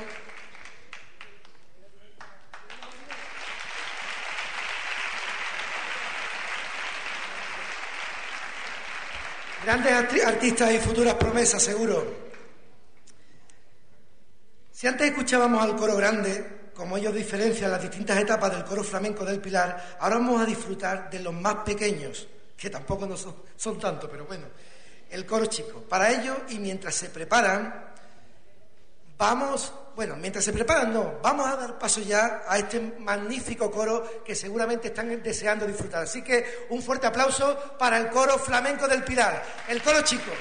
Grandes artistas y futuras promesas, seguro. Si antes escuchábamos al coro grande, como ellos diferencian las distintas etapas del coro flamenco del Pilar, ahora vamos a disfrutar de los más pequeños, que tampoco no son, son tantos, pero bueno, el coro chico. Para ello, y mientras se preparan, vamos, bueno, mientras se preparan, no, vamos a dar paso ya a este magnífico coro que seguramente están deseando disfrutar. Así que un fuerte aplauso para el coro flamenco del Pilar, el coro chico.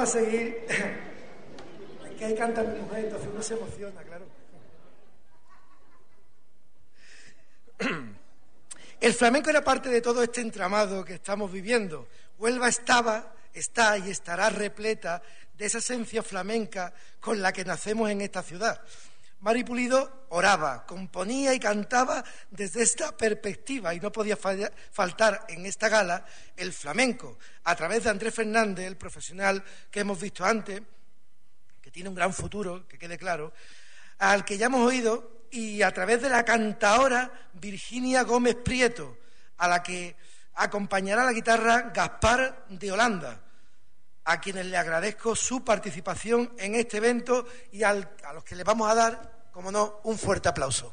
A seguir. Es que ahí canta mi entonces uno se emociona, claro. El flamenco era parte de todo este entramado que estamos viviendo. Huelva estaba, está y estará repleta de esa esencia flamenca con la que nacemos en esta ciudad. Mari Pulido oraba, componía y cantaba desde esta perspectiva. Y no podía faltar en esta gala el flamenco, a través de Andrés Fernández, el profesional que hemos visto antes, que tiene un gran futuro, que quede claro, al que ya hemos oído, y a través de la cantaora Virginia Gómez Prieto, a la que acompañará la guitarra Gaspar de Holanda a quienes le agradezco su participación en este evento y a los que le vamos a dar, como no, un fuerte aplauso.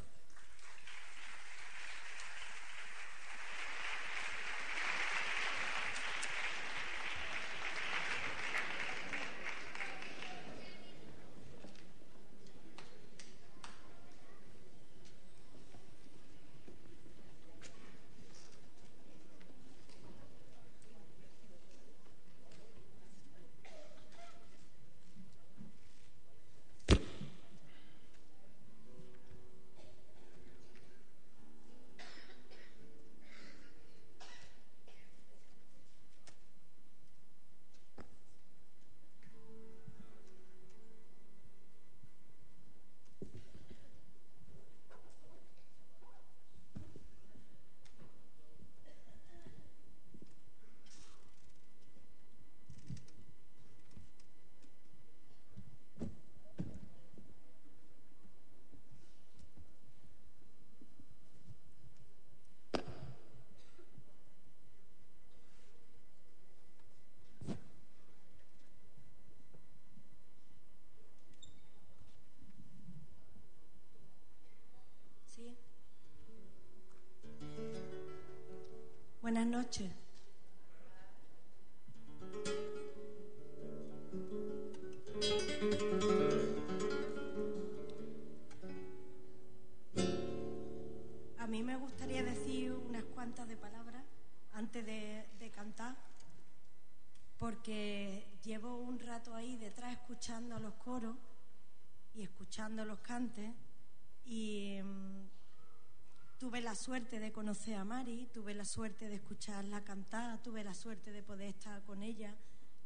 Suerte de conocer a Mari, tuve la suerte de escucharla cantar, tuve la suerte de poder estar con ella,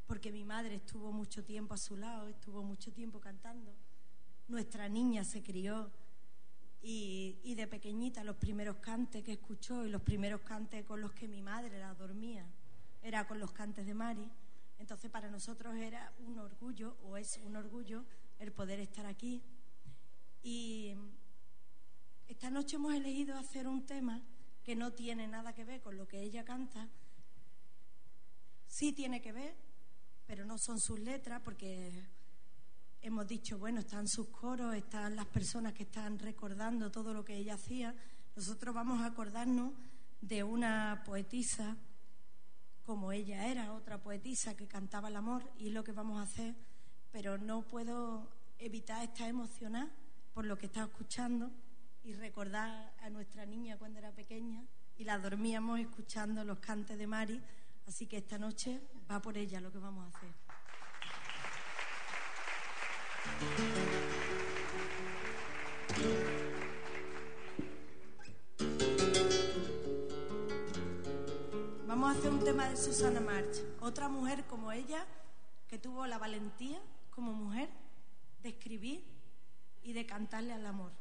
porque mi madre estuvo mucho tiempo a su lado, estuvo mucho tiempo cantando. Nuestra niña se crió y, de pequeñita los primeros cantes que escuchó y los primeros cantes con los que mi madre la dormía era con los cantes de Mari. Entonces para nosotros era un orgullo, o es un orgullo, el poder estar aquí. Y esta noche hemos elegido hacer un tema que no tiene nada que ver con lo que ella canta. Sí tiene que ver, pero no son sus letras, porque hemos dicho, bueno, están sus coros, están las personas que están recordando todo lo que ella hacía. Nosotros vamos a acordarnos de una poetisa como ella era, otra poetisa que cantaba el amor, y es lo que vamos a hacer, pero no puedo evitar estar emocionada por lo que está escuchando y recordar a nuestra niña cuando era pequeña y la dormíamos escuchando los cantes de Mari, así que esta noche va por ella lo que vamos a hacer. Vamos a hacer un tema de Susana March, otra mujer como ella que tuvo la valentía como mujer de escribir y de cantarle al amor.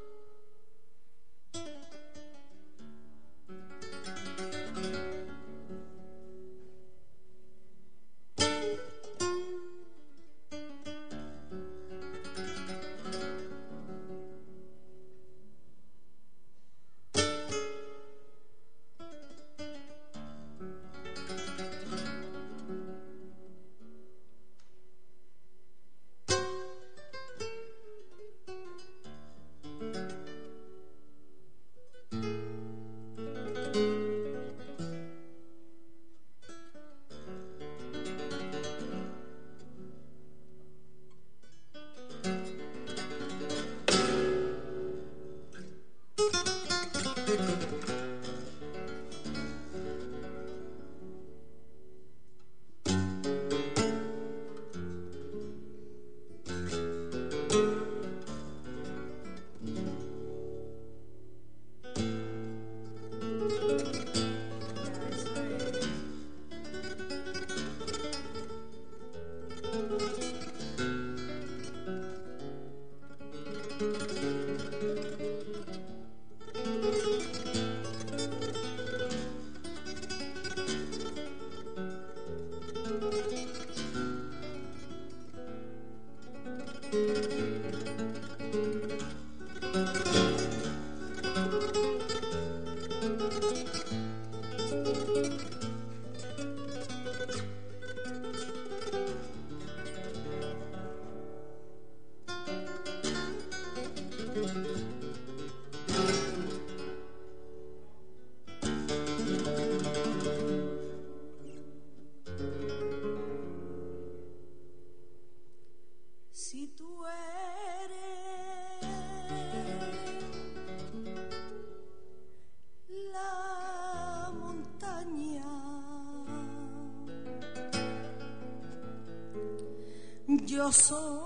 yo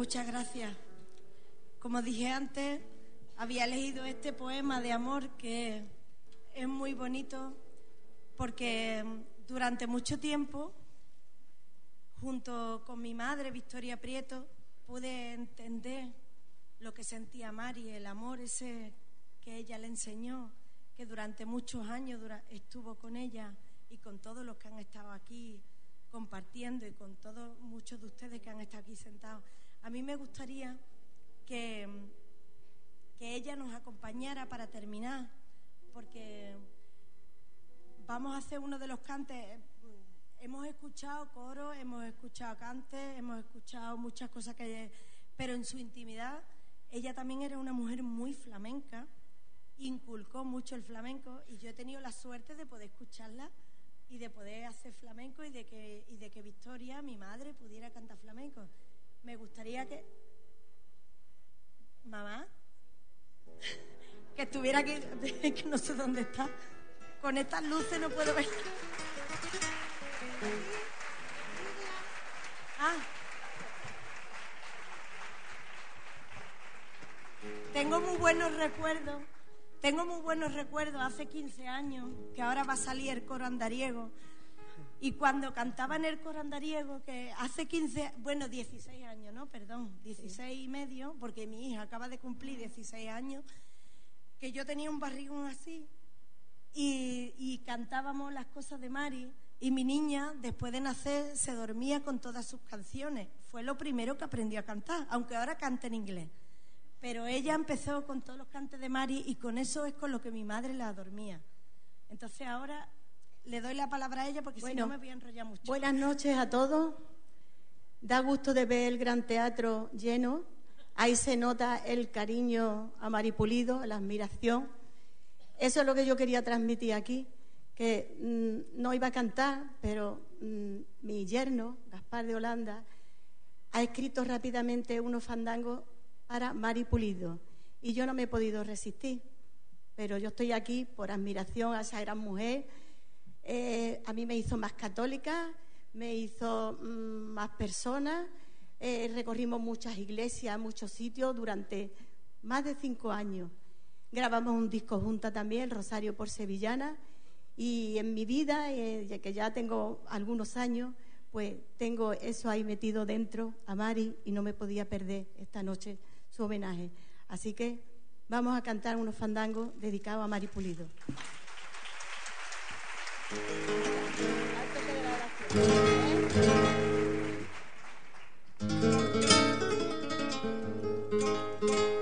Muchas gracias. Como dije antes, había leído este poema de amor que es muy bonito porque durante mucho tiempo, junto con mi madre, Victoria Prieto, pude entender lo que sentía Mari, el amor ese que ella le enseñó, que durante muchos años estuvo con ella y con todos los que han estado aquí compartiendo y con todos muchos de ustedes que han estado aquí sentados. A mí me gustaría que, que ella nos acompañara para terminar, porque vamos a hacer uno de los cantes. Hemos escuchado coros, hemos escuchado cantes, hemos escuchado muchas cosas que... Pero en su intimidad, ella también era una mujer muy flamenca, inculcó mucho el flamenco y yo he tenido la suerte de poder escucharla y de poder hacer flamenco y de que, y de que Victoria, mi madre, pudiera cantar flamenco. Me gustaría que... Mamá, que estuviera aquí, que no sé dónde está. Con estas luces no puedo ver. Ah. Tengo muy buenos recuerdos tengo muy buenos recuerdos hace 15 años, que ahora va a salir el coro andariego. Y cuando cantaba en el coro andariego, que hace 15, bueno, 16 años, ¿no? Perdón, 16 y medio, porque mi hija acaba de cumplir 16 años, que yo tenía un barrigón así y, y cantábamos las cosas de Mari. Y mi niña, después de nacer, se dormía con todas sus canciones. Fue lo primero que aprendió a cantar, aunque ahora canta en inglés. Pero ella empezó con todos los cantes de Mari y con eso es con lo que mi madre la dormía. Entonces ahora le doy la palabra a ella porque si no me voy a enrollar mucho. Buenas noches a todos. Da gusto de ver el gran teatro lleno. Ahí se nota el cariño a Mari Pulido, la admiración. Eso es lo que yo quería transmitir aquí, que mm, no iba a cantar, pero mm, mi yerno, Gaspar de Holanda, ha escrito rápidamente unos fandangos para Mari Pulido. Y yo no me he podido resistir, pero yo estoy aquí por admiración a esa gran mujer. Eh, a mí me hizo más católica, me hizo mm, más personas. Eh, recorrimos muchas iglesias, muchos sitios durante más de cinco años. Grabamos un disco junta también, Rosario por Sevillana. Y en mi vida, eh, ya que ya tengo algunos años, pues tengo eso ahí metido dentro a Mari y no me podía perder esta noche su homenaje. Así que vamos a cantar unos fandangos dedicados a Mari Pulido. Y te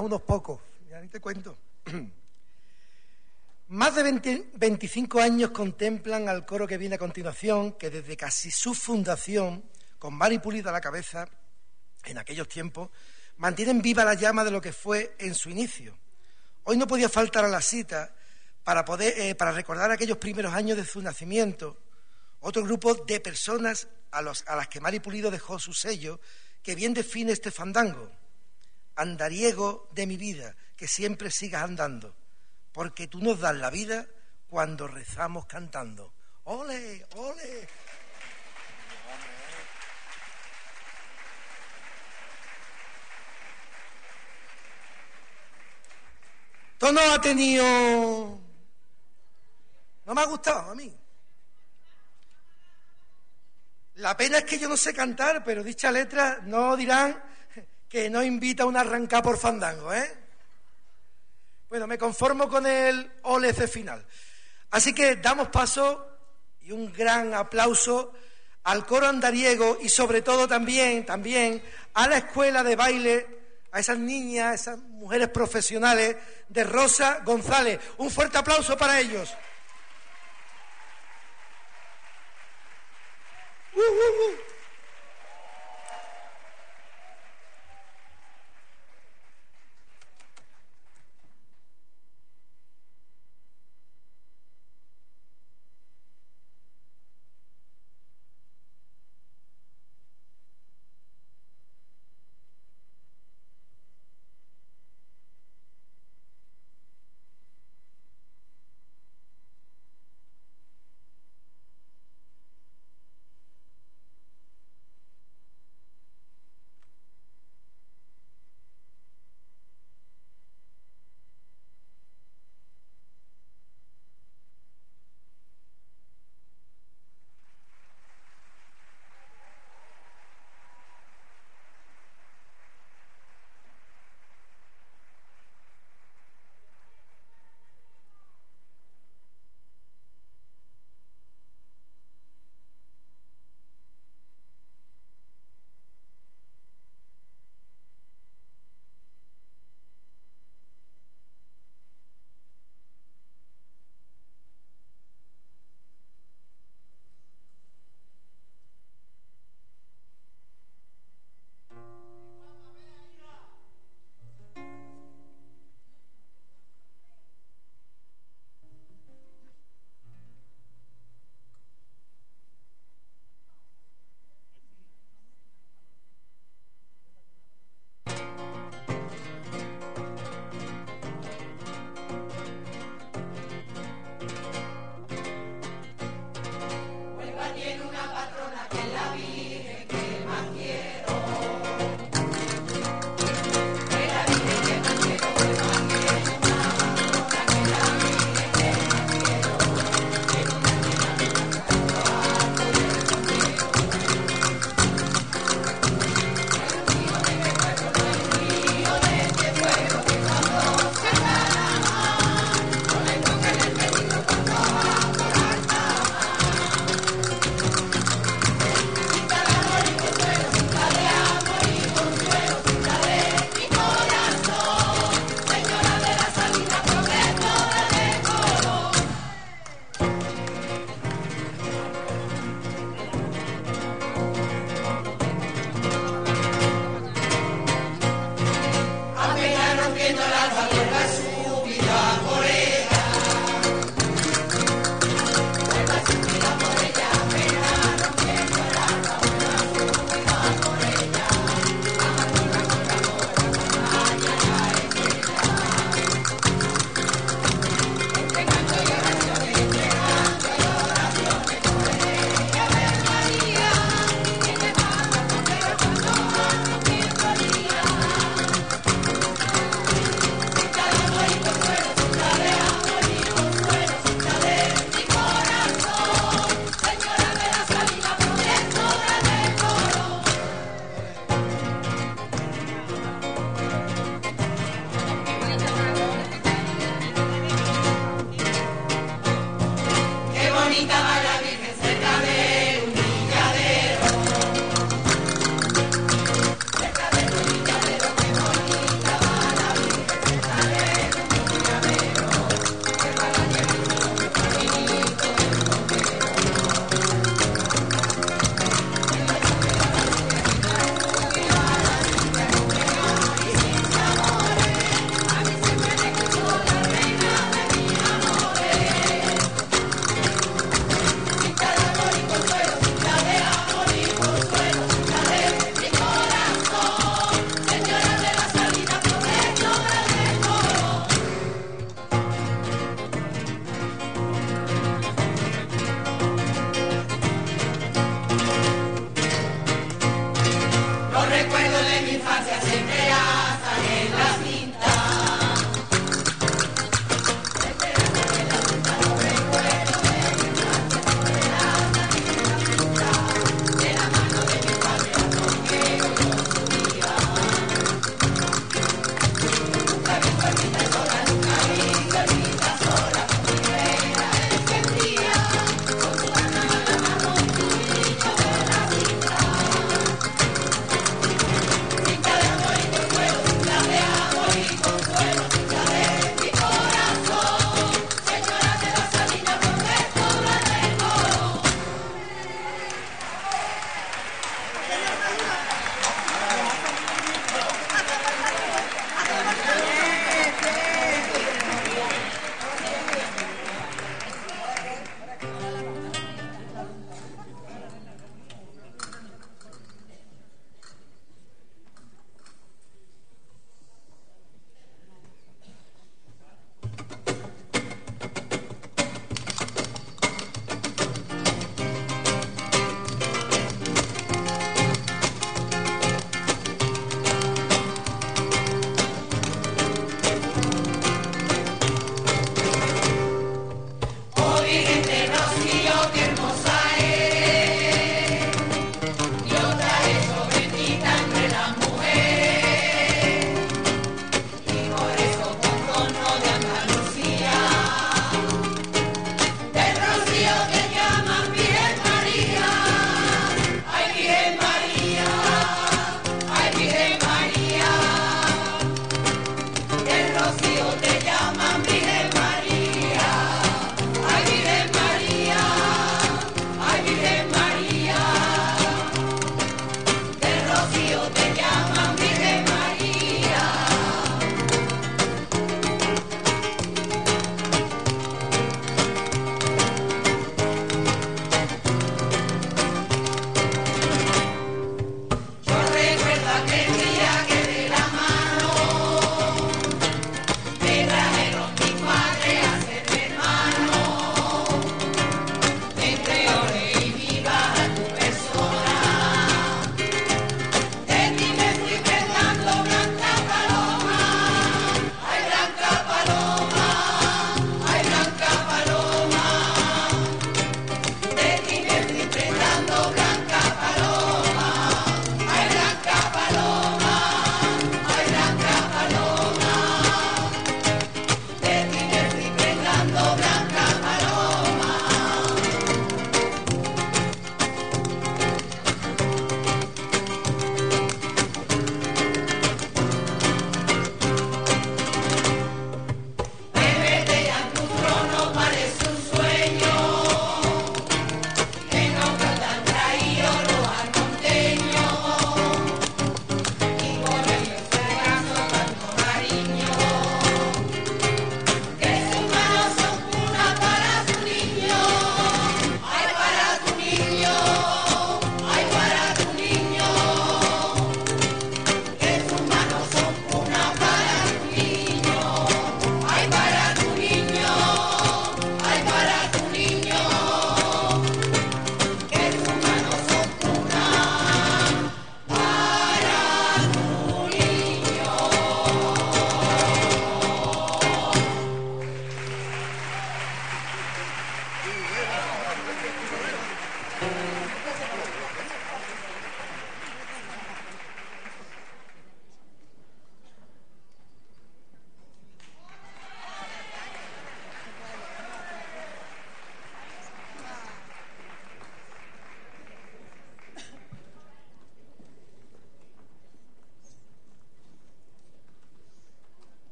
más unos pocos, ya ni te cuento. Más de 25 años contemplan al coro que viene a continuación, que desde casi su fundación, con Mari Pulida a la cabeza, en aquellos tiempos, mantienen viva la llama de lo que fue en su inicio. Hoy no podía faltar a la cita para, poder, eh, para recordar aquellos primeros años de su nacimiento, otro grupo de personas a, los, a las que Mari Pulido dejó su sello, que bien define este fandango. Andariego de mi vida, que siempre sigas andando porque tú nos das la vida cuando rezamos cantando. ¡Ole, ole! Esto no ha tenido... No me ha gustado a mí. La pena es que yo no sé cantar, pero dicha letra no dirán que no invita a un arrancar por fandango, ¿eh? Bueno, me conformo con el OLC final. Así que damos paso y un gran aplauso al coro andariego y sobre todo también, también a la escuela de baile, a esas niñas, a esas mujeres profesionales de Rosa González. Un fuerte aplauso para ellos. Uh, uh, uh.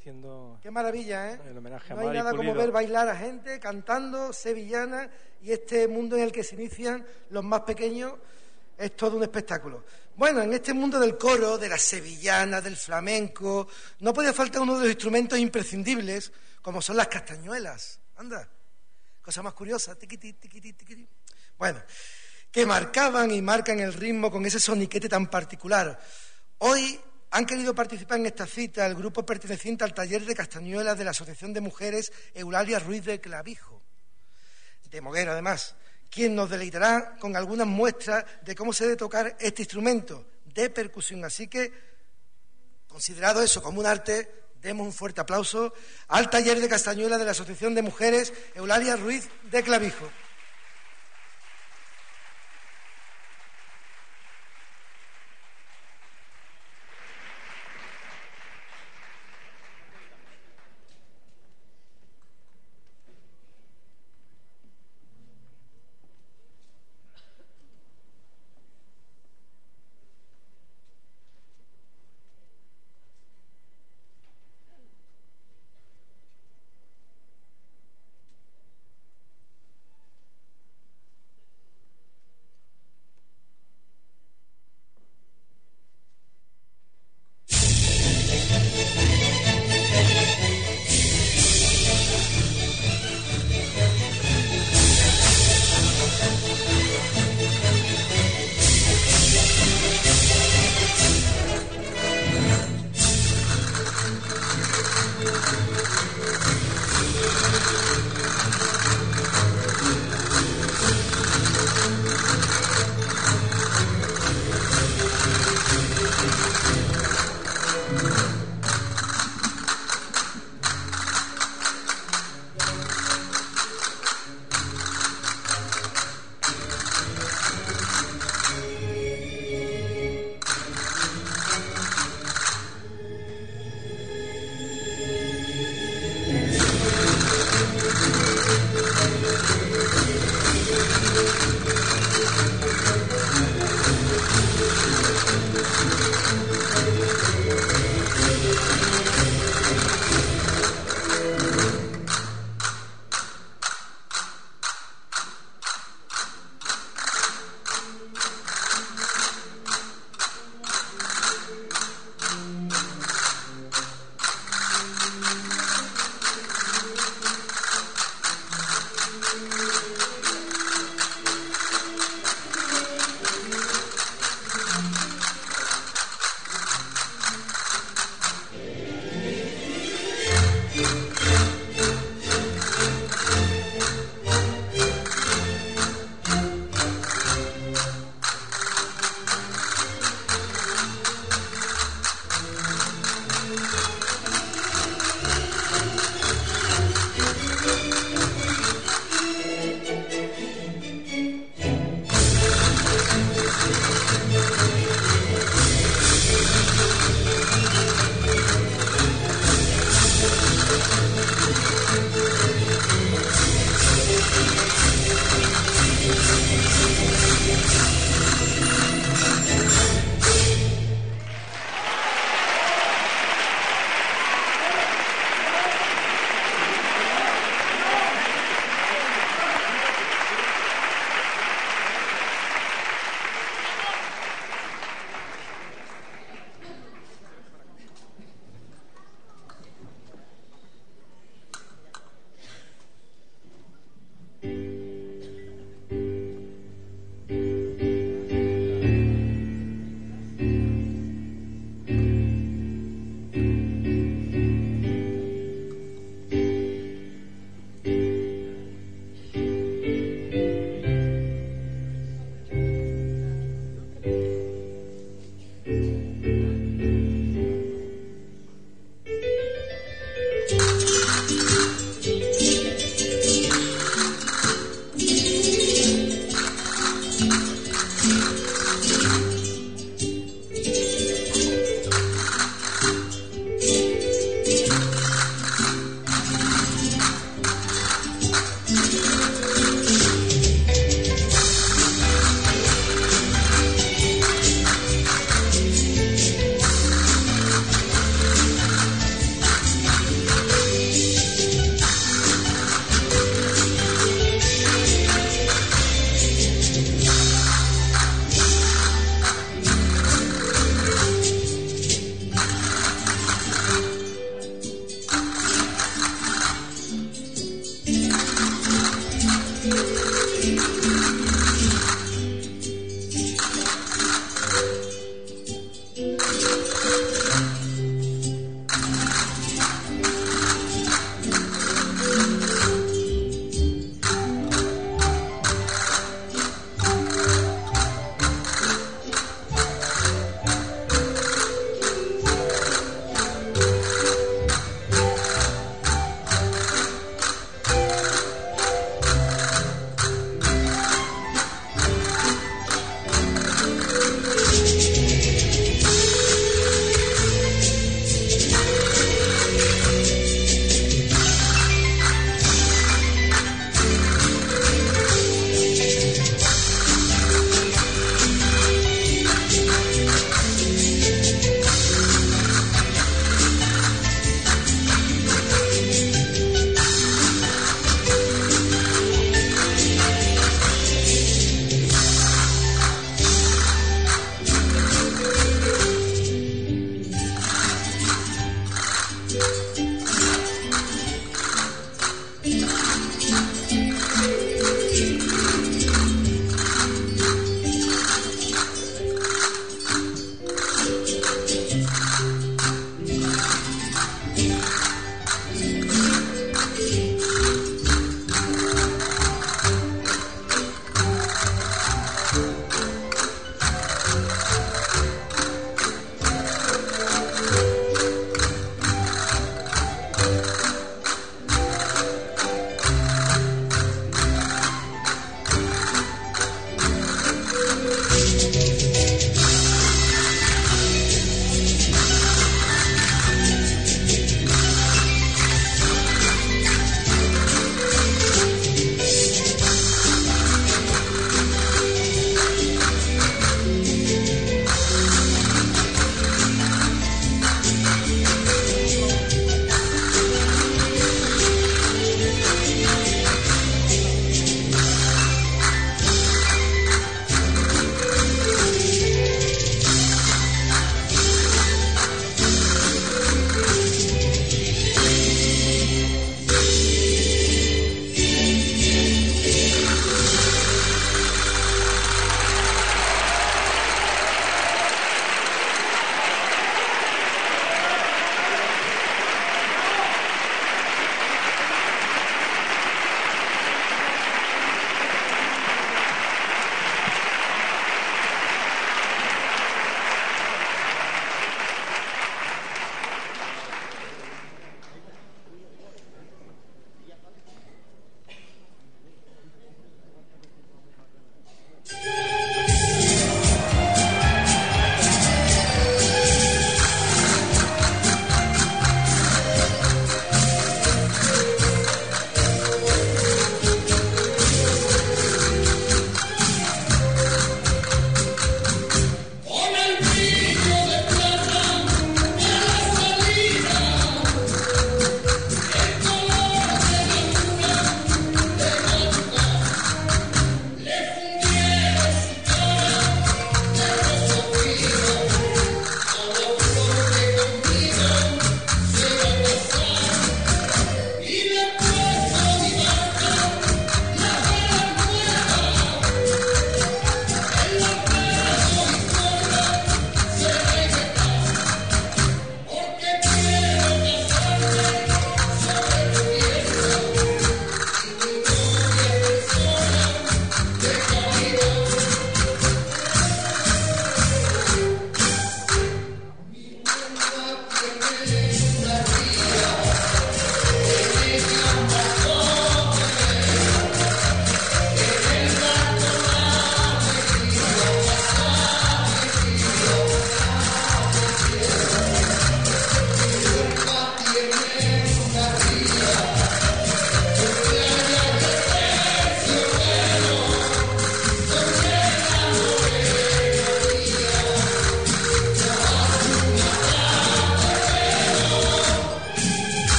Ofreciendo... Qué maravilla, ¿eh? El homenaje a no hay nada como ver bailar a gente cantando sevillana y este mundo en el que se inician los más pequeños es todo un espectáculo. Bueno, en este mundo del coro, de la sevillana, del flamenco, no puede faltar uno de los instrumentos imprescindibles, como son las castañuelas. Anda, cosa más curiosa, tiquiti, tiquiti, tiquiti. Bueno, que marcaban y marcan el ritmo con ese soniquete tan particular. Hoy han querido participar en esta cita el grupo perteneciente al taller de castañuelas de la Asociación de Mujeres Eulalia Ruiz de Clavijo, de Moguera además, quien nos deleitará con algunas muestras de cómo se debe tocar este instrumento de percusión. Así que, considerado eso como un arte, Demos un fuerte aplauso al taller de Castañuela de la Asociación de Mujeres Eulalia Ruiz de Clavijo.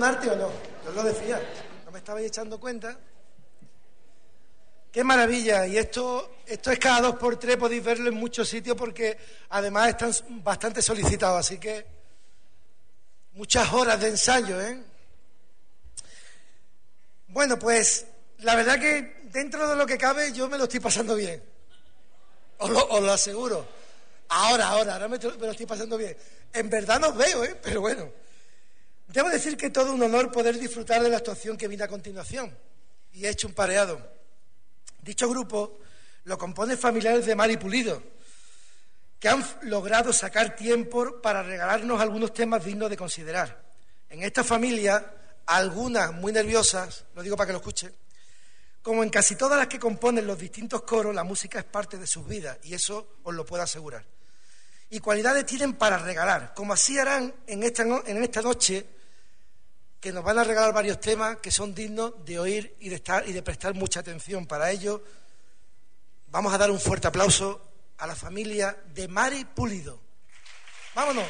Un arte o no? Yo lo decía. No me estabais echando cuenta. Qué maravilla. Y esto, esto es cada dos por tres, podéis verlo en muchos sitios porque además están bastante solicitados. Así que muchas horas de ensayo, ¿eh? Bueno, pues la verdad que dentro de lo que cabe yo me lo estoy pasando bien. Os lo, aseguro. Ahora, ahora, ahora me, me, lo estoy pasando bien. En verdad no os veo, ¿eh? Pero bueno. Debo decir que todo un honor poder disfrutar de la actuación que viene a continuación. Y he hecho un pareado. Dicho grupo lo componen familiares de Mari Pulido, que han logrado sacar tiempo para regalarnos algunos temas dignos de considerar. En esta familia, algunas muy nerviosas, lo digo para que lo escuchen, como en casi todas las que componen los distintos coros, la música es parte de sus vidas, y eso os lo puedo asegurar. Y cualidades tienen para regalar, como así harán en esta, en esta noche que nos van a regalar varios temas que son dignos de oír y de estar y de prestar mucha atención. Para ello, vamos a dar un fuerte aplauso a la familia de Mari Pulido. Vámonos.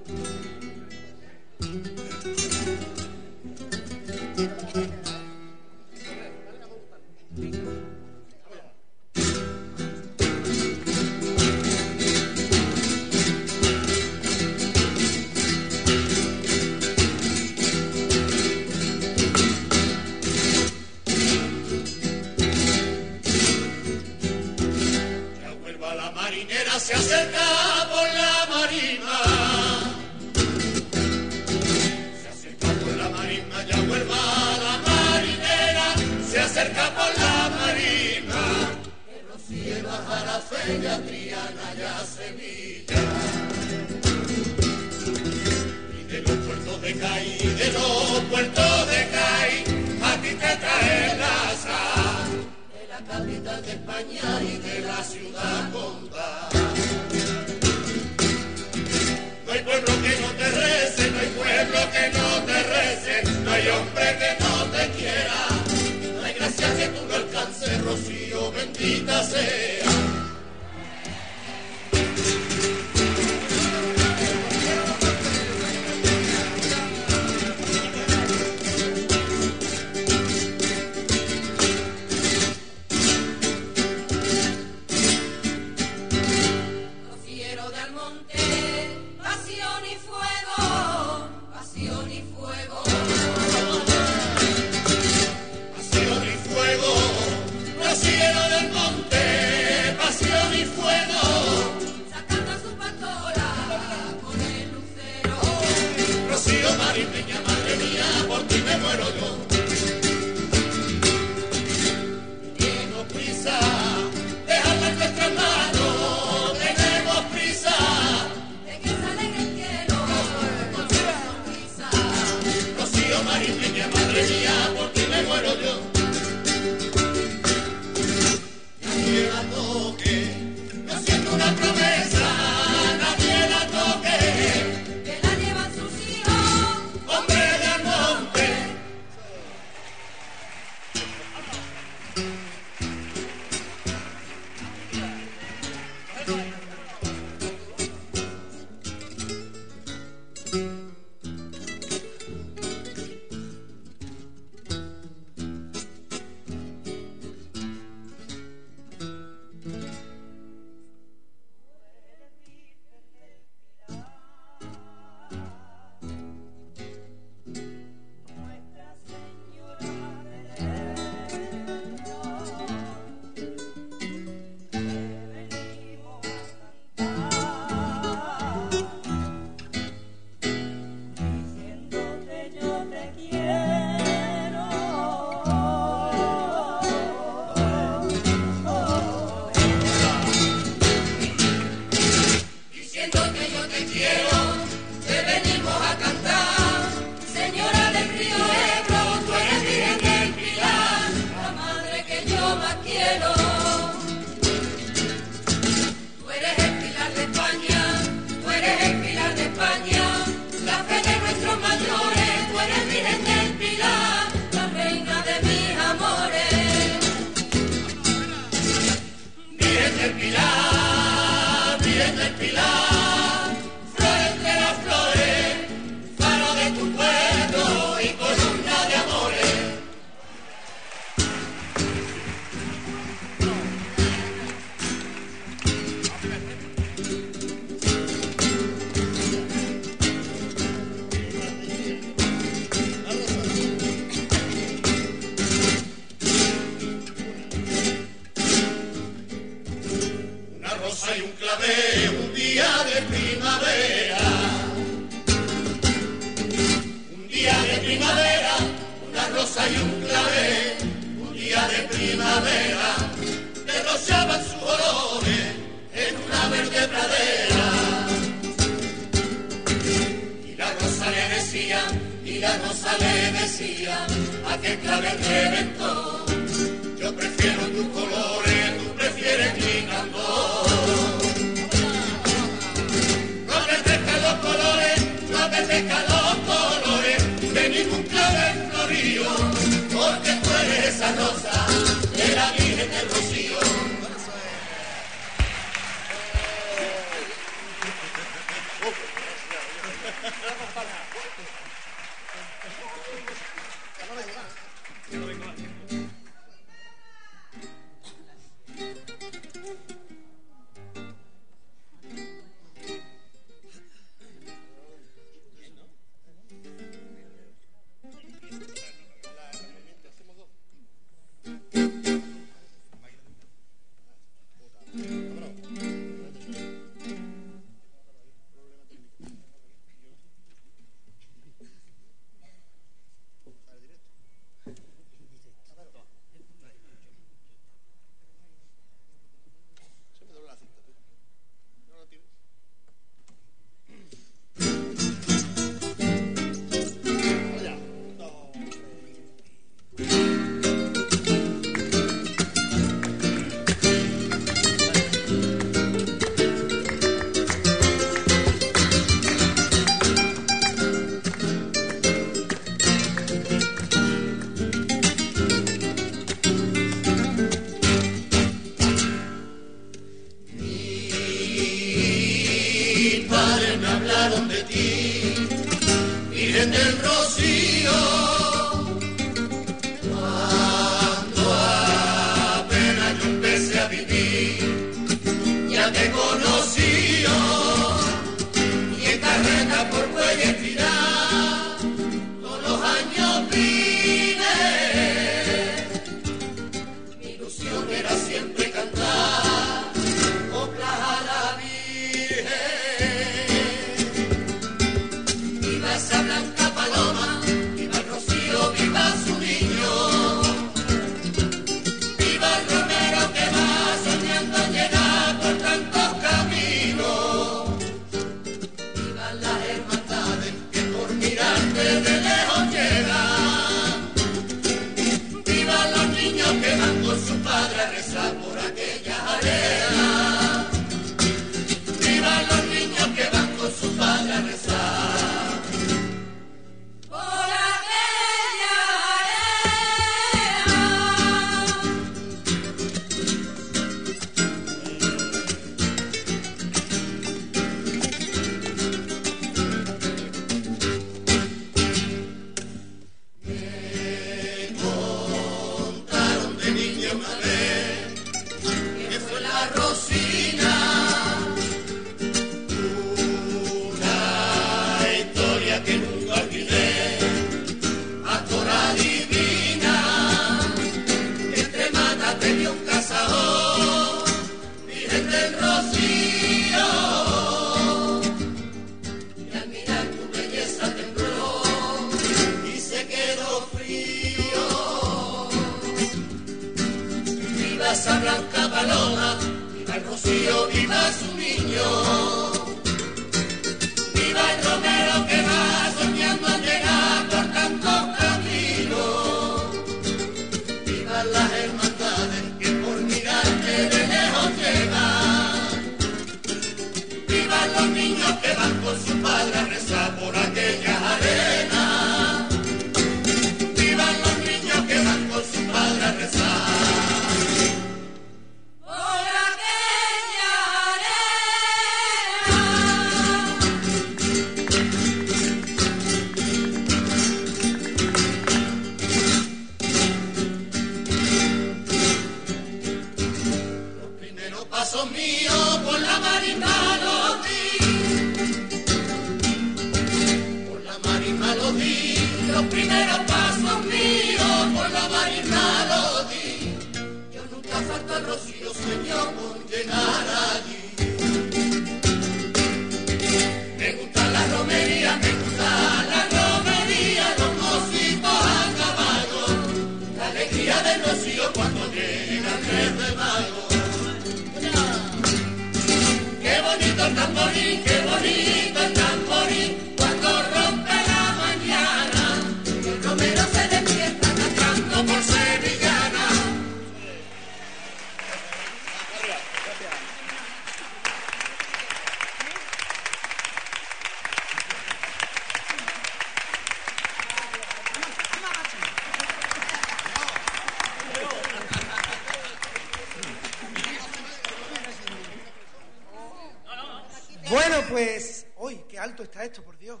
Por Dios!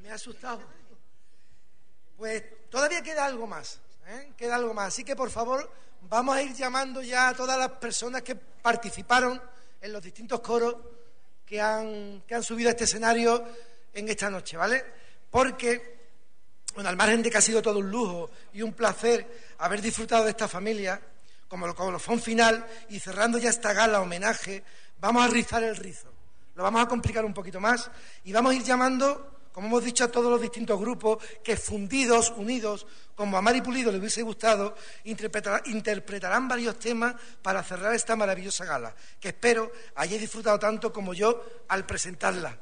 Me ha asustado. Pues todavía queda algo más. ¿eh? Queda algo más. Así que, por favor, vamos a ir llamando ya a todas las personas que participaron en los distintos coros que han, que han subido a este escenario en esta noche, ¿vale? Porque, bueno, al margen de que ha sido todo un lujo y un placer haber disfrutado de esta familia, como el colofón final y cerrando ya esta gala homenaje, vamos a rizar el rizo. Lo vamos a complicar un poquito más y vamos a ir llamando, como hemos dicho, a todos los distintos grupos que fundidos, unidos, como a Mari Pulido le hubiese gustado, interpretar- interpretarán varios temas para cerrar esta maravillosa gala, que espero hayáis disfrutado tanto como yo al presentarla.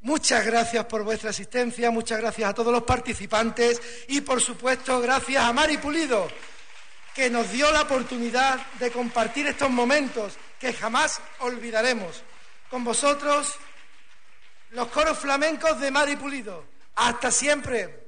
Muchas gracias por vuestra asistencia, muchas gracias a todos los participantes y, por supuesto, gracias a Mari Pulido, que nos dio la oportunidad de compartir estos momentos que jamás olvidaremos. Con vosotros, los coros flamencos de Mari Pulido. Hasta siempre.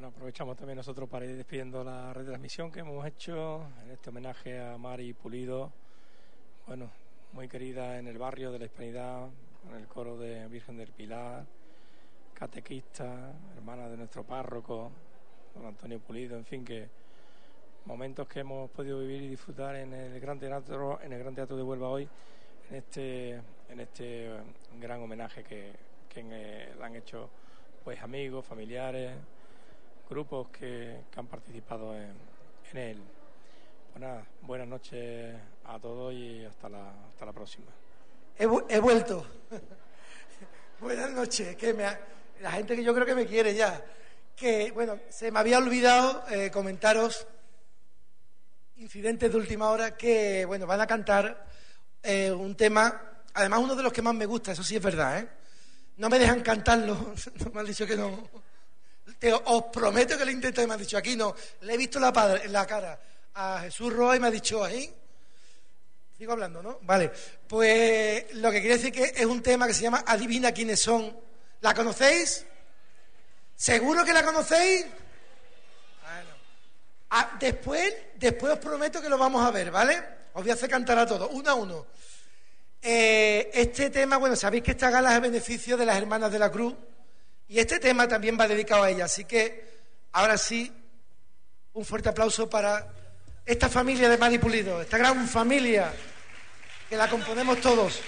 Bueno, aprovechamos también nosotros para ir despidiendo la retransmisión que hemos hecho en este homenaje a Mari Pulido, bueno, muy querida en el barrio de la Hispanidad, con el coro de Virgen del Pilar, catequista, hermana de nuestro párroco, don Antonio Pulido, en fin, que momentos que hemos podido vivir y disfrutar en el Gran Teatro, en el Gran Teatro de Huelva hoy, en este, en este gran homenaje que, que eh, le han hecho pues amigos, familiares, grupos que, que han participado en, en él. Pues nada, buenas noches a todos y hasta la, hasta la próxima. He, he vuelto. Buenas noches. Que me ha- la gente que yo creo que me quiere ya. Que, bueno, se me había olvidado eh, comentaros incidentes de última hora que, bueno, van a cantar eh, un tema, además uno de los que más me gusta, eso sí es verdad, ¿eh? No me dejan cantarlo, no me han dicho que no. Te- os prometo que lo intenté, me han dicho aquí no. Le he visto la, padre- la cara a Jesús Roa y me ha dicho ahí. Sigo hablando, ¿no? Vale. Pues lo que quiere decir que es un tema que se llama Adivina quiénes son. ¿La conocéis? ¿Seguro que la conocéis? Bueno. Ah, después, después os prometo que lo vamos a ver, ¿vale? Os voy a hacer cantar a todos, uno a uno. Eh, este tema, bueno, sabéis que esta gala es a beneficio de las Hermanas de la Cruz y este tema también va dedicado a ella. Así que, ahora sí, un fuerte aplauso para esta familia de Mari Pulido, esta gran familia que la componemos todos.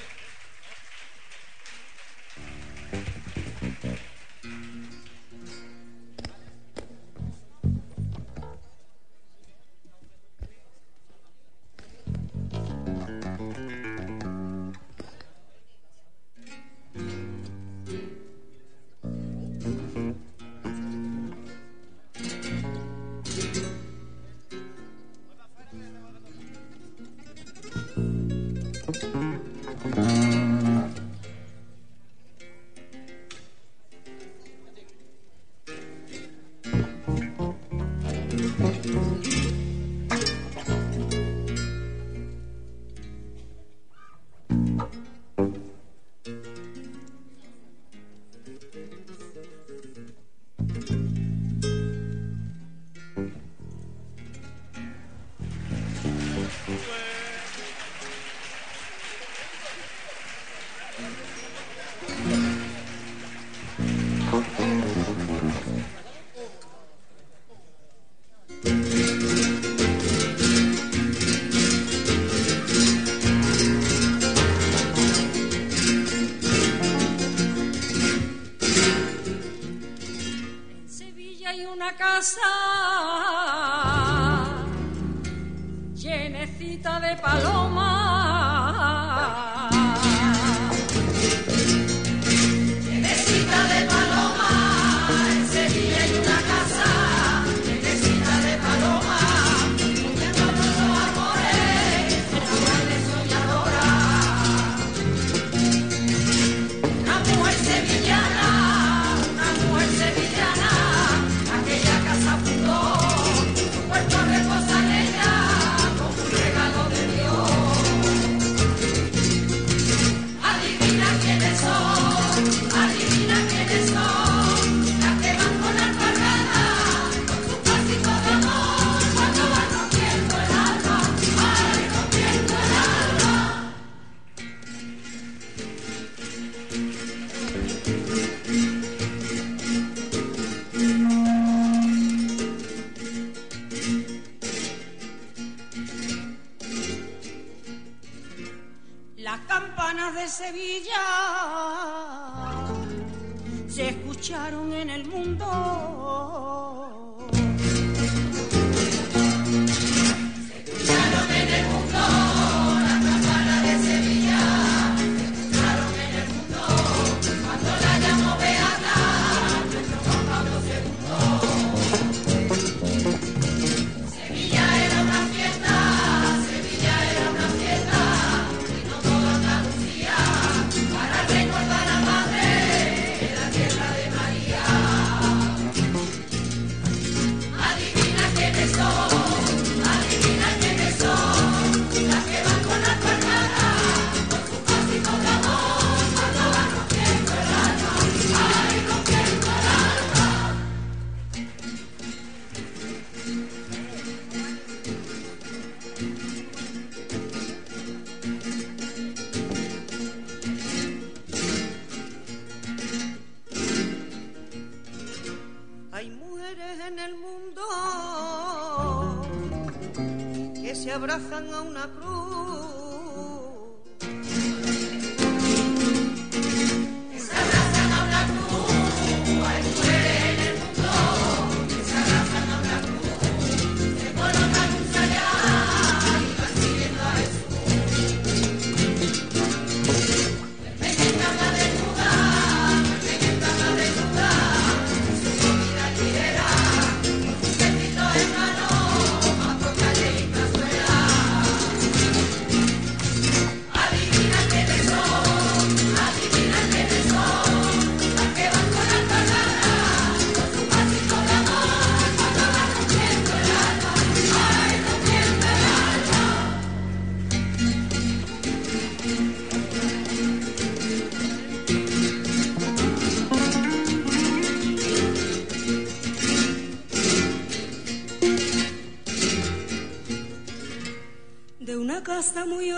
De